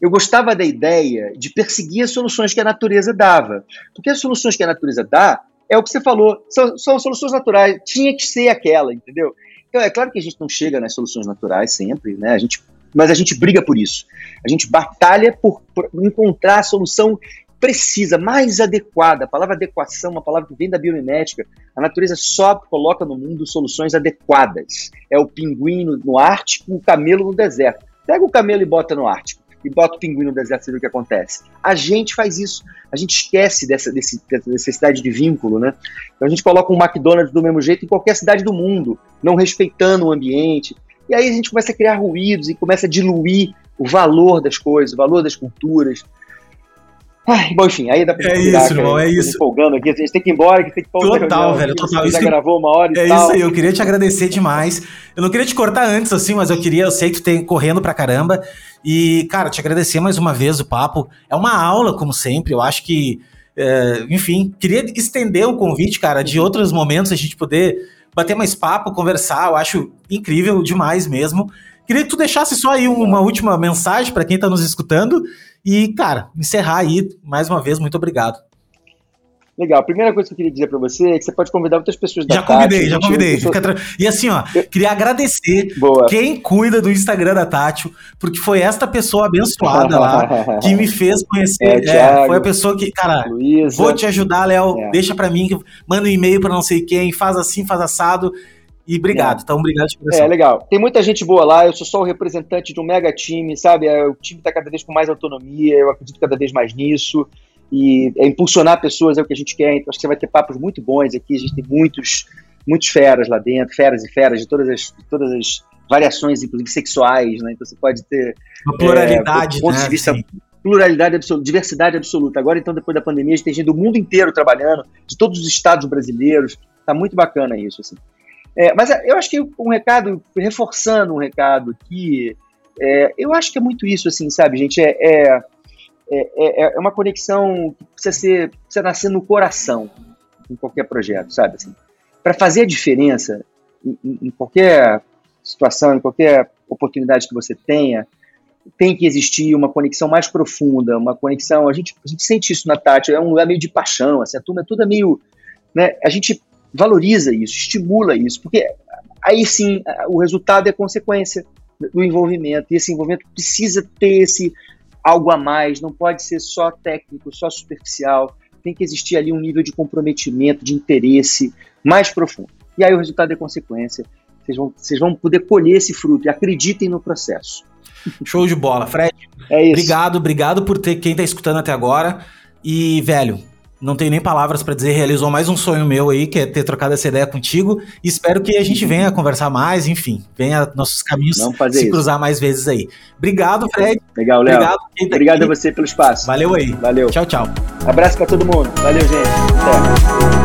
[SPEAKER 2] Eu gostava da ideia de perseguir as soluções que a natureza dava. Porque as soluções que a natureza dá é o que você falou, são, são soluções naturais, tinha que ser aquela, entendeu? Então, é claro que a gente não chega nas soluções naturais sempre, né? A gente, mas a gente briga por isso. A gente batalha por, por encontrar a solução precisa, mais adequada. A palavra adequação é uma palavra que vem da biomimética. A natureza só coloca no mundo soluções adequadas. É o pinguim no, Ártico, o camelo no deserto. Pega o camelo e bota no Ártico. E bota o pinguim no deserto, você vê o que acontece. A gente faz isso. A gente esquece dessa, desse, dessa necessidade de vínculo, né? Então a gente coloca um McDonald's do mesmo jeito em qualquer cidade do mundo, não respeitando o ambiente. E aí a gente começa a criar ruídos e começa a diluir o valor das coisas, o valor das culturas. Ai, bom, enfim, aí dá pra
[SPEAKER 1] É isso, irmão, é isso.
[SPEAKER 2] empolgando aqui, a gente tem que ir embora, que tem que
[SPEAKER 1] Total, velho, total.
[SPEAKER 2] Isso já gravou uma hora e
[SPEAKER 1] é
[SPEAKER 2] tal.
[SPEAKER 1] isso aí, eu queria te agradecer demais. Eu não queria te cortar antes, assim, mas eu queria, eu sei que tu tem correndo pra caramba. E, cara, te agradecer mais uma vez o papo. É uma aula, como sempre. Eu acho que, é, enfim, queria estender o convite, cara, de outros momentos a gente poder bater mais papo, conversar. Eu acho incrível demais mesmo. Queria que tu deixasse só aí uma última mensagem para quem tá nos escutando. E, cara, encerrar aí, mais uma vez, muito obrigado.
[SPEAKER 2] Legal. A primeira coisa que eu queria dizer para você é que você pode convidar outras pessoas da
[SPEAKER 1] Já convidei,
[SPEAKER 2] Tati,
[SPEAKER 1] já convidei. Fica tra- E assim, ó, queria agradecer
[SPEAKER 2] Boa.
[SPEAKER 1] quem cuida do Instagram da Tati, porque foi esta pessoa abençoada lá que me *laughs* fez conhecer.
[SPEAKER 2] É,
[SPEAKER 1] É,
[SPEAKER 2] Thiago.
[SPEAKER 1] foi a pessoa que, cara,
[SPEAKER 2] Luísa.
[SPEAKER 1] vou te ajudar, Léo.
[SPEAKER 2] É.
[SPEAKER 1] Deixa pra mim, manda um e-mail pra não sei quem, faz assim, faz assado. E obrigado. Então, obrigado de
[SPEAKER 2] É,
[SPEAKER 1] coração.
[SPEAKER 2] legal. Tem muita gente boa lá, eu sou só o representante de um mega time, sabe? É, O time está cada vez com mais autonomia, eu acredito cada vez mais nisso. E é impulsionar pessoas é o que a gente quer, então acho que você vai ter papos muito bons aqui, a gente tem muitos, muitos feras lá dentro, feras e feras de todas as, de todas as variações, inclusive sexuais, né? Então você pode ter
[SPEAKER 1] Uma pluralidade,
[SPEAKER 2] é, ponto
[SPEAKER 1] né?
[SPEAKER 2] de vista pluralidade absoluta, diversidade absoluta. Agora, então, depois da pandemia, a gente tem gente do mundo inteiro trabalhando, de todos os estados brasileiros. Tá muito bacana isso, assim. É, mas eu acho que um recado, reforçando um recado aqui, é, eu acho que é muito isso, assim, sabe, gente? É, é, é, é uma conexão que precisa, ser, precisa nascer no coração, em qualquer projeto, sabe? Assim, Para fazer a diferença em, em- em qualquer situação, em qualquer oportunidade que você tenha, tem que existir uma conexão mais profunda, uma conexão. A gente, a gente sente isso na Tati, é um lugar meio de paixão, assim, a turma é toda meio. Né, a gente valoriza isso, estimula isso, porque aí sim o resultado é consequência do envolvimento, e esse envolvimento precisa ter esse algo a mais, não pode ser só técnico, só superficial, tem que existir ali um nível de comprometimento, de interesse mais profundo. E aí o resultado é consequência. Vocês vão, vocês vão poder colher esse fruto e acreditem no processo.
[SPEAKER 1] Show de bola. Fred,
[SPEAKER 2] É isso.
[SPEAKER 1] Obrigado, obrigado por ter quem tá escutando até agora. E, velho, não tenho nem palavras pra dizer, realizou mais um sonho meu aí, que é ter trocado essa ideia contigo. E espero que a gente venha conversar mais, enfim, venha nossos caminhos se
[SPEAKER 2] isso.
[SPEAKER 1] cruzar mais vezes aí. Obrigado, Fred.
[SPEAKER 2] Legal, Léo.
[SPEAKER 1] Obrigado, tá
[SPEAKER 2] Obrigado
[SPEAKER 1] aqui.
[SPEAKER 2] a você pelo espaço.
[SPEAKER 1] Valeu aí.
[SPEAKER 2] Valeu.
[SPEAKER 1] Tchau, tchau.
[SPEAKER 2] Abraço pra todo mundo. Valeu, gente. Até.